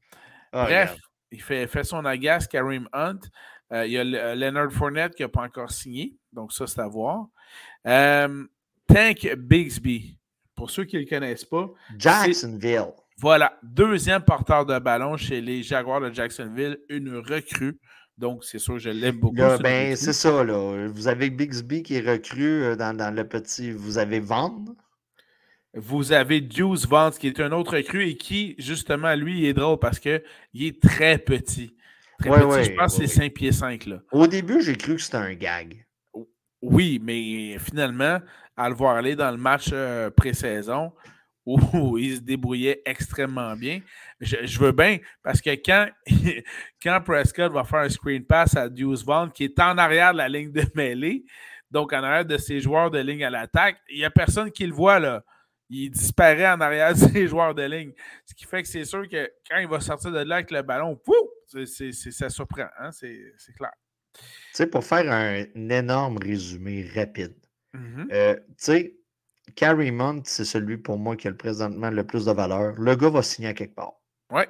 Ah, Bref, il fait, fait, son agace, Karim Hunt. Euh, il y a euh, Leonard Fournette qui n'a pas encore signé, donc ça, c'est à voir. Euh, Tank Bigsby, pour ceux qui ne le connaissent pas. Jacksonville. Voilà, deuxième porteur de ballon chez les Jaguars de Jacksonville, une recrue. Donc, c'est sûr, je l'aime beaucoup. ben, c'est ça, là. Vous avez Bigsby qui est recrue dans, dans le petit. Vous avez Vaughn vous avez Deuce Vance, qui est un autre recrue et qui, justement, lui, il est drôle parce qu'il est très petit. Très petit. je pense que c'est 5 pieds 5. Là. Au début, j'ai cru que c'était un gag. Oui, mais finalement, à le voir aller dans le match euh, pré-saison, où il se débrouillait extrêmement bien. Je, veux bien, parce que quand, quand Prescott va faire un screen pass à Deuce Vaughn, qui est en arrière de la ligne de mêlée, donc en arrière de ses joueurs de ligne à l'attaque, il n'y a personne qui le voit là il disparaît en arrière des joueurs de ligne. Ce qui fait que c'est sûr que quand il va sortir de là avec le ballon, ça surprend, hein? c'est clair. Tu sais, pour faire un, énorme résumé rapide, euh, tu sais, Carrie Mont, c'est celui pour moi qui a le présentement le plus de valeur. Le gars va signer à quelque part. Ouais.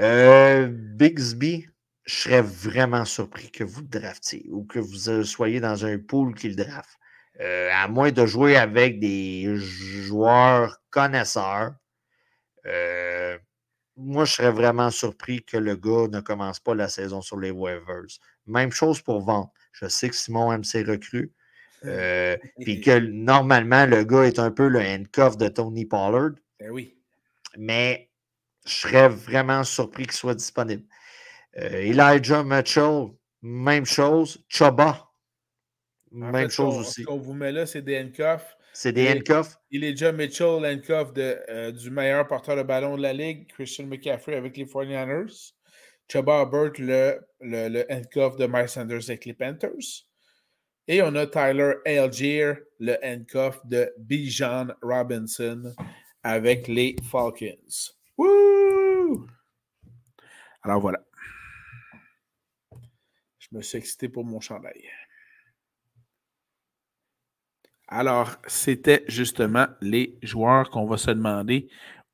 Euh, Bixby, je serais vraiment surpris que vous le draftiez ou que vous soyez dans un pool qui le draft. Euh, à moins de jouer avec des joueurs connaisseurs, euh, moi, je serais vraiment surpris que le gars ne commence pas la saison sur les waivers. Même chose pour vendre. Je sais que Simon aime ses recrues. Euh, puis que normalement, le gars est un peu le handcuff de Tony Pollard. Ben oui. Mais je serais vraiment surpris qu'il soit disponible. Elijah Mitchell, même chose. Choba, même chose aussi. Ce qu'on vous met là, c'est des handcuffs. C'est des handcuffs. Il est déjà Mitchell, handcuff de, euh, du meilleur porteur de ballon de la ligue, Christian McCaffrey avec les 49ers. Chuba Hubbard, le, le, le, handcuff de Mike Sanders avec les Panthers. Et on a Tyler Algier, le handcuff de Bijan Robinson avec les Falcons. Woo! Alors voilà. Je me suis excité pour mon chandail. Alors, c'était justement les joueurs qu'on va se demander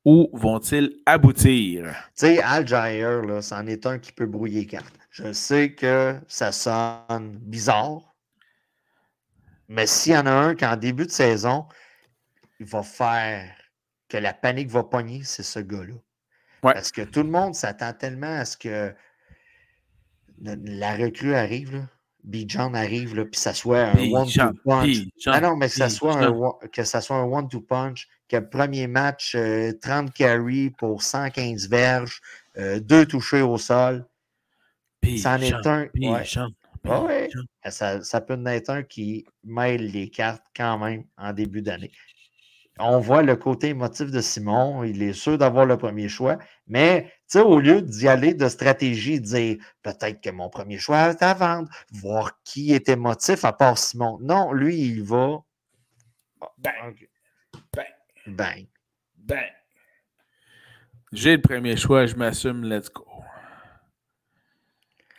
où vont-ils aboutir? Tu sais, Al Jair, c'en est un qui peut brouiller carte. Je sais que ça sonne bizarre, mais s'il y en a un qui, en début de saison, il va faire que la panique va pogner, c'est ce gars-là. Parce que tout le monde s'attend tellement à ce que la recrue arrive. Là. Bijan arrive, là, puis ça soit un one-two punch. Ah non, mais que ça, soit un, que ça soit un one-two punch, que le premier match, 30 euh, carries pour 115 verges, euh, deux touchés au sol. Ça en est un. Ouais. Ça, ça peut en être un qui mêle les cartes quand même en début d'année on voit le côté émotif de Simon. Il est sûr d'avoir le premier choix. Mais au lieu d'y aller de stratégie, dire peut-être que mon premier choix est à vendre, voir qui est émotif à part Simon. Non, lui, il va. Bang. Bang. Bang. Bang. J'ai le premier choix, je m'assume, let's go.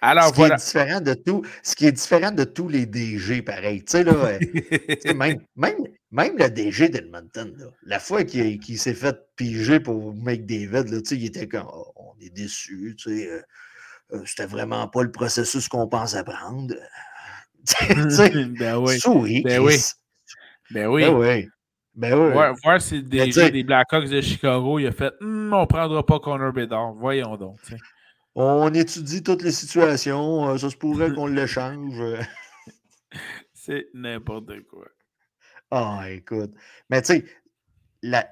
Alors, ce qui est différent de tout, ce qui est différent de tous les DG, pareil. Tu sais, là, euh, même, même, même le DG d'Edmonton, la fois qu'il s'est fait piger pour McDavid, là, il était comme oh, on est déçu, tu sais, euh, euh, c'était vraiment pas le processus qu'on pensait prendre. ben oui. Souris, ben oui. Ben oui. Ben oui. Ben oui. Voir, voir si le DG des Blackhawks de Chicago, il a fait hm, on prendra pas Connor Bedard. Voyons donc. On étudie toutes les situations. Euh, ça se pourrait qu'on l'échange. C'est n'importe quoi. Ah, écoute. Mais tu sais, là,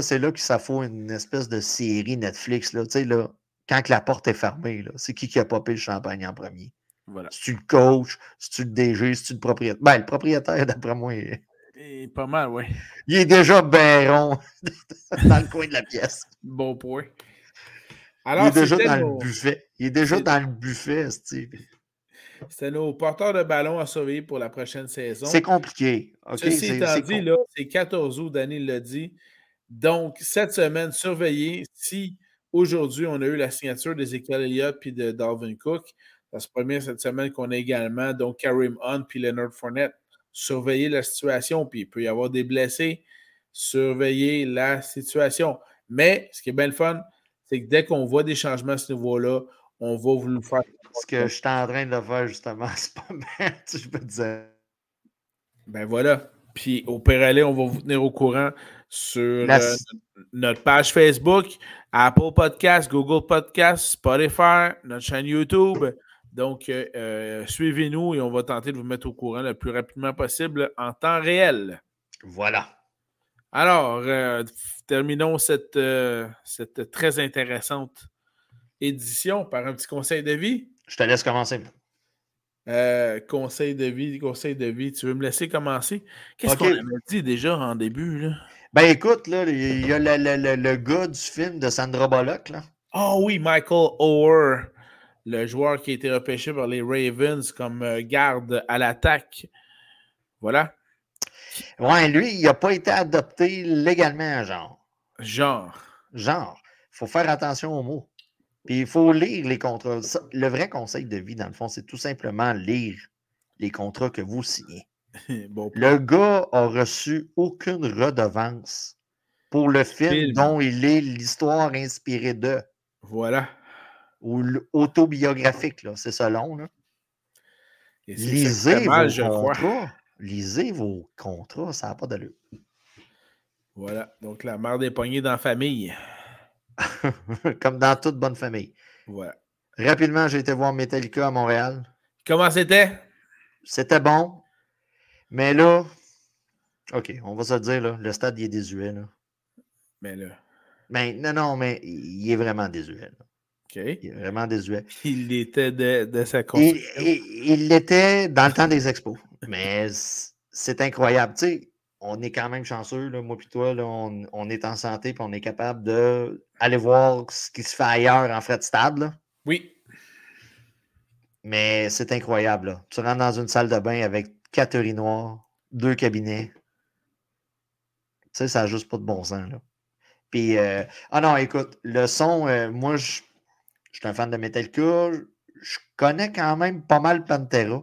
c'est là que ça faut une espèce de série Netflix. Là, là, quand la porte est fermée, c'est qui qui a popé le champagne en premier? Voilà. Si tu le coach, si tu le DG, si tu le propriétaire? Ben, le propriétaire, d'après moi, il... pas mal, oui. Il est déjà bien rond dans le coin de la pièce. Bon point il est déjà dans le buffet. Il est déjà dans le buffet, Steve. C'était nos porteurs de ballon à surveiller pour la prochaine saison. C'est compliqué. Ceci étant dit, là, c'est 14 août, Danny l'a dit. Donc, cette semaine, surveillez si aujourd'hui on a eu la signature d'Ezekiel Elliott puis de Dalvin Cook. Ça se promet cette semaine qu'on a également donc Karim Hunt puis Leonard Fournette. Surveillez la situation, puis il peut y avoir des blessés. Surveillez la situation. Mais ce qui est bien le fun, c'est que dès qu'on voit des changements à ce niveau-là, on va vous le faire. Ce que je suis en train de faire, justement, c'est pas mal, je peux te dire. Ben voilà. Puis au Péralé, on va vous tenir au courant sur euh, notre page Facebook, Apple Podcast, Google Podcast, Spotify, notre chaîne YouTube. Donc, euh, euh, suivez-nous et on va tenter de vous mettre au courant le plus rapidement possible en temps réel. Voilà. Alors, euh, terminons cette, euh, cette très intéressante édition par un petit conseil de vie. Je te laisse commencer. Euh, conseil de vie, conseil de vie. Tu veux me laisser commencer? Qu'est-ce qu'on avait dit déjà en début? Là? Ben écoute, là, il y a le, le, gars du film de Sandra Bullock. Là. Oh oui, Michael Ower, le joueur qui a été repêché par les Ravens comme garde à l'attaque. Voilà. Ouais, lui, il n'a pas été adopté légalement, genre. Genre. Genre. Il faut faire attention aux mots. Puis il faut lire les contrats. Le vrai conseil de vie, dans le fond, c'est tout simplement lire les contrats que vous signez. le gars a reçu aucune redevance pour le film, dont il est l'histoire inspirée de. Voilà. Ou autobiographique, là. C'est ça long, là. Lisez vos contrats. Lisez vos contrats, ça n'a pas d'allure. Voilà. Donc, la mère des poignées dans la famille. Comme dans toute bonne famille. Voilà. Rapidement, j'ai été voir Metallica à Montréal. Comment c'était? C'était bon. Mais là, OK, on va se le dire, là, le stade il est désuet. Là. Mais là. Mais non, non, mais il est vraiment désuet. là. OK. Il est vraiment désuet. Il était de, de sa il- il l'était dans le temps des expos. Mais c'est incroyable. Tu sais, on est quand même chanceux, là, moi et toi, là, on, on est en santé et on est capable d'aller voir ce qui se fait ailleurs en frais de stade. là. Oui. Mais c'est incroyable. Là. Tu rentres dans une salle de bain avec quatre urinoirs, deux cabinets. Tu sais, ça n'a juste pas de bon sens. Là. Puis, euh, ah non, écoute, le son, euh, moi, je suis un fan de Metallica. Je je connais quand même pas mal Pantera.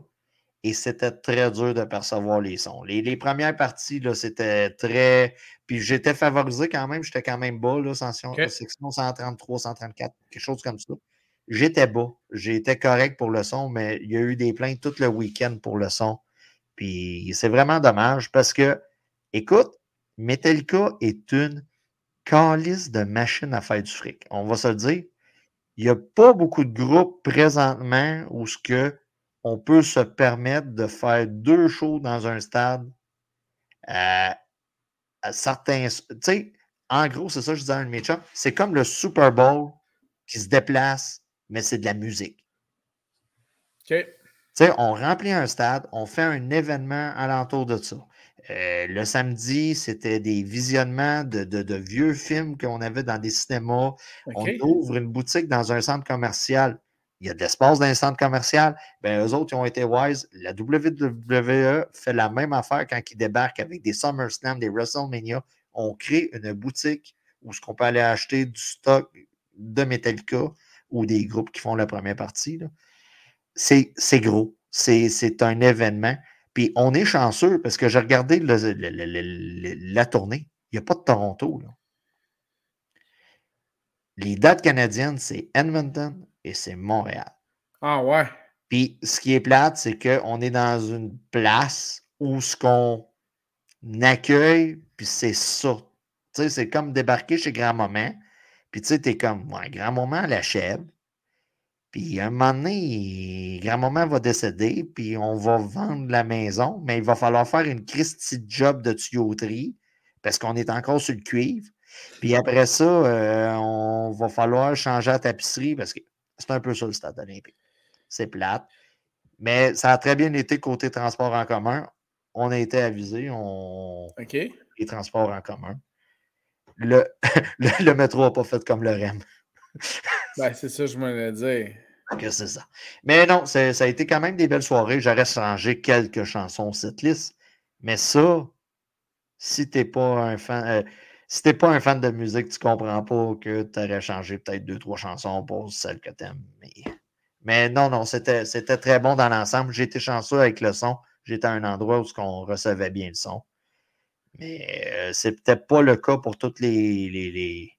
Et c'était très dur de percevoir les sons. Les, les premières parties, là, c'était très. Puis j'étais favorisé quand même. J'étais quand même bas, là, section 133, 134, quelque chose comme ça. J'étais bas. J'étais correct pour le son, mais il y a eu des plaintes tout le week-end pour le son. Puis c'est vraiment dommage parce que, écoute, Metallica est une calice de machine à faire du fric. On va se le dire. Il n'y a pas beaucoup de groupes présentement où ce que on peut se permettre de faire deux shows dans un stade à, à certains. Tu sais, en gros, c'est ça que je disais à un de mes chums, C'est comme le Super Bowl qui se déplace, mais c'est de la musique. OK. Tu sais, on remplit un stade, on fait un événement alentour de ça. Euh, le samedi, c'était des visionnements de, de- de vieux films qu'on avait dans des cinémas. On ouvre une boutique dans un centre commercial. Il y a de l'espace dans centre commercial. Ben, eux autres, ils ont été wise. La WWE fait la même affaire quand ils débarquent avec des SummerSlam, des WrestleMania. On crée une boutique où ce qu'on peut aller acheter du stock de Metallica ou des groupes qui font la première partie. C'est gros. C'est un événement. Puis on est chanceux parce que j'ai regardé la tournée. Il n'y a pas de Toronto. Les dates canadiennes, c'est Edmonton et c'est Montréal. Ah ouais. Puis ce qui est plate, c'est qu'on est dans une place où ce qu'on accueille, puis c'est ça. Tu sais, c'est comme débarquer chez grand-maman, puis tu sais, t'es comme, ouais, grand-maman l'achève. Puis un moment donné, grand-maman va décéder, puis on va vendre la maison, mais il va falloir faire une Christie job de tuyauterie, parce qu'on est encore sur le cuivre. Puis après ça, euh, on va falloir changer la tapisserie, parce que c'est un peu ça le stade olympique. C'est plate. Mais ça a très bien été côté transport en commun. On a été avisés, on... OK. les transports en commun. Le, le, le métro n'a pas fait comme le REM. Ben, c'est ça, je m'en ai dit. Que c'est ça. Mais non, ça a été quand même des belles soirées. J'aurais changé quelques chansons cette liste. Mais ça, si t'es pas un fan. euh, si t'es pas un fan de musique, tu comprends pas que tu aurais changé peut-être deux, trois chansons pour celles que t'aimes. Mais, mais non, non, c'était c'était très bon dans l'ensemble. Été chanceux avec le son. J'étais à un endroit où on recevait bien le son. Mais euh, c'est peut-être pas le cas pour tous les, les, les,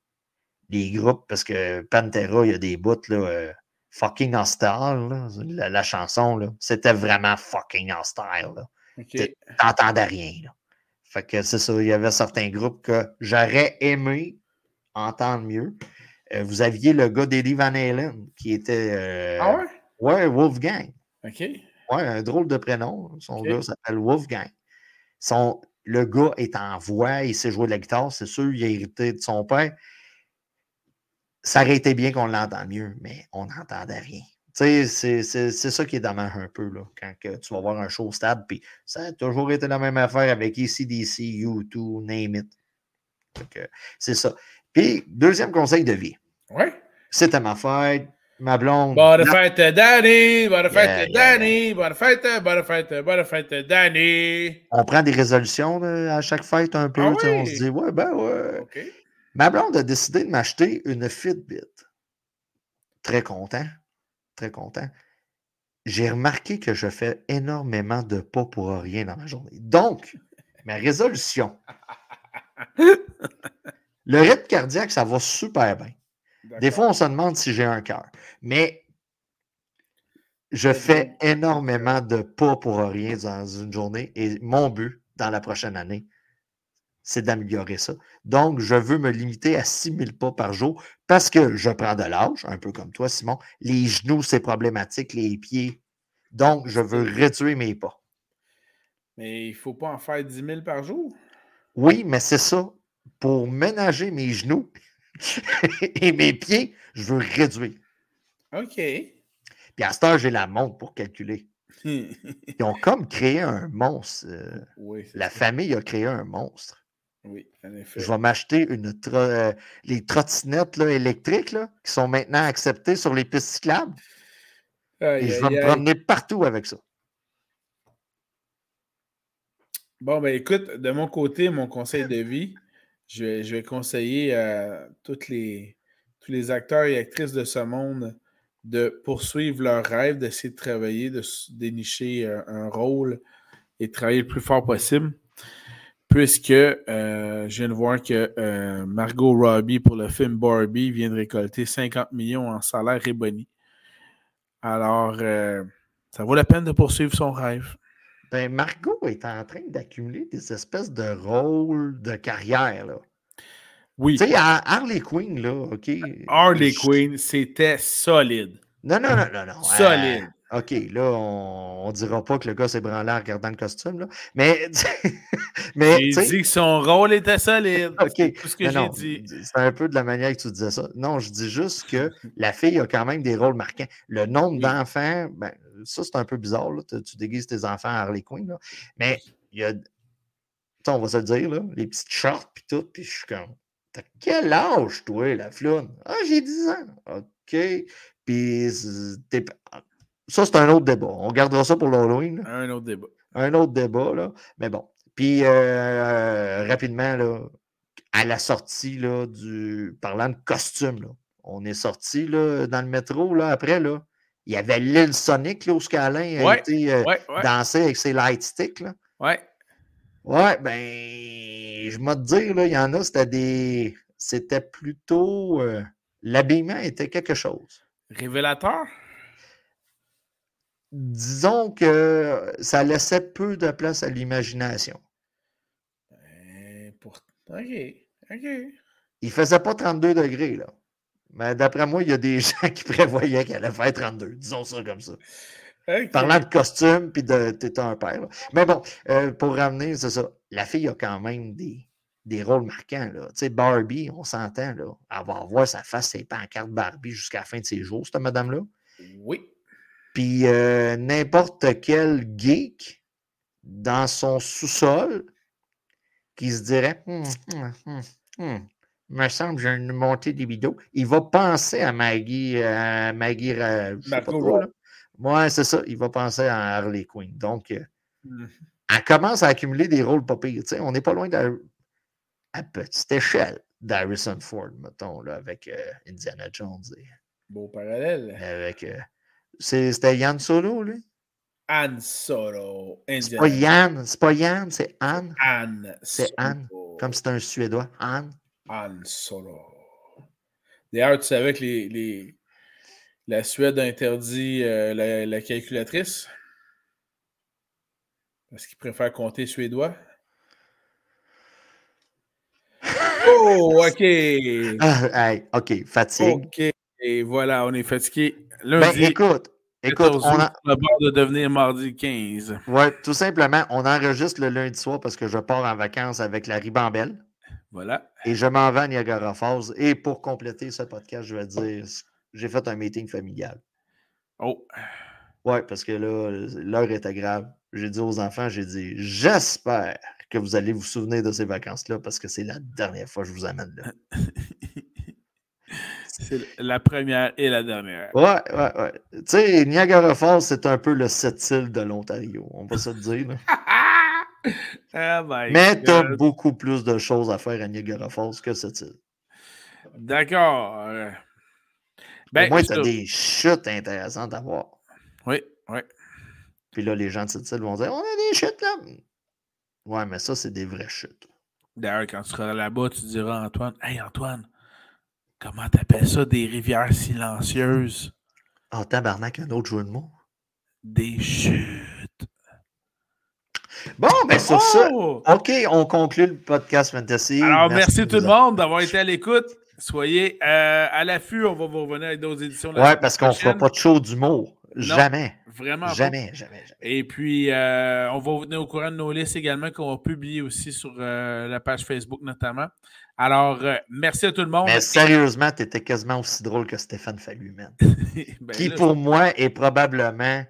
les groupes, parce que Pantera, il y a des bouts, là, euh, fucking hostile, là, la, la chanson, là, c'était vraiment fucking hostile. Là. OK. T'es- T'entendais rien. Là. Fait que c'est ça, il y avait certains groupes que j'aurais aimé entendre mieux. Euh, vous aviez le gars d'Eddie Van Halen qui était. euh, Ah ouais? ouais, Wolfgang. OK. Ouais, un drôle de prénom. Son gars s'appelle Wolfgang. Son, le gars est en voix, il sait jouer de la guitare, c'est sûr, il a hérité de son père. Ça aurait été bien qu'on l'entende mieux, mais on n'entendait rien. C'est- c'est c'est ça qui est dommage un peu, là, quand que tu vas voir un show stade, puis ça a toujours été la même affaire avec ACDC, U2, name it. C'est ça. Puis, deuxième conseil de vie. Ouais. C'était ma fête, ma blonde. Bonne la- fête, Danny! Bonne fête, Yeah, yeah. Danny! Bonne fête, bonne fête, bonne fête, Danny! On prend des résolutions là, à chaque fête un peu. Ah On se dit, ouais, ben ouais. OK. Ma blonde a décidé de m'acheter une Fitbit. Très content. Très content. J'ai remarqué que je fais énormément de pas pour rien dans ma journée. Donc, ma résolution. Le rythme cardiaque, ça va super bien. Des fois, on se demande si j'ai un cœur. Mais Je fais énormément de pas pour rien dans une journée et mon but dans la prochaine année, c'est d'améliorer ça. Donc, je veux me limiter à 6 000 pas par jour parce que je prends de l'âge, un peu comme toi, Simon. Les genoux, c'est problématique, les pieds. Donc, je veux réduire mes pas. Mais il ne faut pas en faire 10 000 par jour? Oui, mais c'est ça. Pour ménager mes genoux et mes pieds, je veux réduire. OK. Puis à ce temps, j'ai la montre pour calculer. Ils ont comme créé un monstre. Euh, oui, la famille a créé un monstre. Oui, en effet. Je vais m'acheter une euh, les trottinettes électriques là, qui sont maintenant acceptées sur les pistes cyclables. et je vais me promener partout avec ça. Bon, ben écoute, de mon côté, mon conseil de vie, je vais, je vais conseiller à toutes les, tous les acteurs et actrices de ce monde de poursuivre leur rêve, d'essayer de travailler, de dénicher un, un, rôle et de travailler le plus fort possible. Puisque euh, je viens de voir que euh, Margot Robbie pour le film Barbie vient de récolter 50 millions en salaire et. Alors, euh, ça vaut la peine de poursuivre son rêve. Ben, Margot est en train d'accumuler des espèces de rôles de carrière. Là. Oui. Tu sais, Harley Quinn, là, OK. Harley Quinn, c'était solide. Non, non, non, non, non. Solide. OK, là, on, ne dira pas que le gars s'est branlé en regardant le costume, là. Mais. mais j'ai dit que son rôle était solide. OK. C'est tout ce que j'ai dit. C'est un peu de la manière que tu disais ça. Non, je dis juste que la fille a quand même des rôles marquants. Le nombre d'enfants, ben, ça, c'est un peu bizarre, là. Tu, déguises tes enfants à Harley Quinn, là. Mais il y a. on va se le dire, là, les petites shorts, puis tout, puis je suis comme. T'as quel âge, toi, la floune? Ah, j'ai 10 ans. OK. Puis, ça, c'est un autre débat. On gardera ça pour l'Halloween. Un autre débat. Un autre débat, là. Mais bon. Puis, euh, rapidement, là, à la sortie, là, du... parlant de costume, là, on est sorti, là, dans le métro, là, après, là. Il y avait l'île Sonic, là, où Scalin a été euh, dansé avec ses light sticks, là. Ouais. Ouais, ben, je vais te dire, là, il y en a, c'était des. C'était plutôt. Euh, l'habillement était quelque chose. Révélateur? Disons que ça laissait peu de place à l'imagination. Ben, pour... OK, OK. Il faisait pas 32 degrés, là. Mais d'après moi, il y a des gens qui prévoyaient qu'elle allait faire 32. Disons ça comme ça. Parlant de costume, puis de t'étais un père. Mais bon, euh, pour ramener, c'est ça. La fille a quand même des, des rôles marquants. Tu sais, Barbie, on s'entend, là. Elle va voir sa face, ses pancartes Barbie jusqu'à la fin de ses jours, cette madame-là. Oui. Puis euh, n'importe quel geek dans son sous-sol qui se dirait hum, hum, hum, me semble j'ai une montée des vidéos, il va penser à Maggie, à Maggie, euh, je sais pas trop, là. Ouais, c'est ça. Il va penser à Harley Quinn. Donc, euh, mmh. elle commence à accumuler des rôles pas pires. on n'est pas loin de, à petite échelle d'Harrison Ford, mettons, là, avec euh, Indiana Jones. Beau parallèle. Avec. C'était Yann Solo, lui? Anne Solo. C'est pas Yann, c'est pas Yann, c'est Anne. Anne. C'est Anne. Comme c'est un Suédois. Anne. Anne Solo. D'ailleurs, tu savais que les, les, la Suède interdit euh, la, calculatrice? Parce qu'ils préfèrent compter suédois? Oh, OK. Ah, OK, fatigue. OK, et voilà, on est fatigué. Lundi, ben, écoute, écoute, on a... le bord de devenir mardi 15. Oui, tout simplement, on enregistre le lundi soir parce que je pars en vacances avec la ribambelle. Voilà. Et je m'en vais à Niagara Falls. Et pour compléter ce podcast, je vais dire j'ai fait un meeting familial. Oh. Ouais, parce que là, l'heure était grave. J'ai dit aux enfants, j'ai dit, j'espère que vous allez vous souvenir de ces vacances-là parce que c'est la dernière fois que je vous amène là. c'est la première et la dernière. Ouais, ouais, ouais. Tu sais, Niagara Falls, c'est un peu le sept-îles de l'Ontario, on va se le dire. oh Mais tu as beaucoup plus de choses à faire à Niagara Falls que cette île. D'accord. Ben, Au moins, tu as des chutes intéressantes à voir. Oui, oui. Puis là, les gens de cette île vont dire On a des chutes là. Ouais, mais ça, c'est des vraies chutes. D'ailleurs, quand tu seras là-bas, tu diras à Antoine Hey Antoine, comment t'appelles ça des rivières silencieuses? Oh, tabarnak, un autre jeu de mots. des chutes. Bon, ben sur ça, Oh! OK, on conclut le podcast Fantasy. Alors, merci, tout le monde d'avoir été à l'écoute. Soyez euh, à l'affût. On va vous revenir avec d'autres éditions. semaine parce qu'on ne fera pas de show d'humour. Jamais. Vraiment pas. Jamais, jamais, jamais. Et puis, euh, on va vous tenir au courant de nos listes également qu'on va publier aussi sur euh, la page Facebook notamment. Alors, euh, merci à tout le monde. Mais sérieusement, tu étais quasiment aussi drôle que Stéphane Fallu, man. Ben qui, là, pour moi, est probablement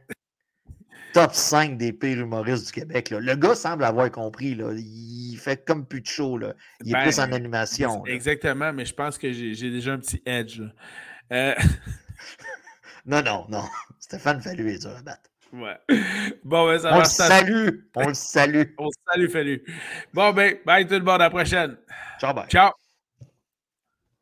top 5 des pires humoristes du Québec. là. Le gars semble avoir compris. Là. Il fait comme plus de show. Là. Il est Ben, plus en animation. Exactement, mais je pense que j'ai déjà un petit edge. Euh, Non, non, non. Stéphane Fallu est dur à battre. Ouais. Bon, ben, ça On le salue. On le salue. On salue, Fallu. Bon, ben, bye tout le monde. À la prochaine. Ciao, bye. Ciao.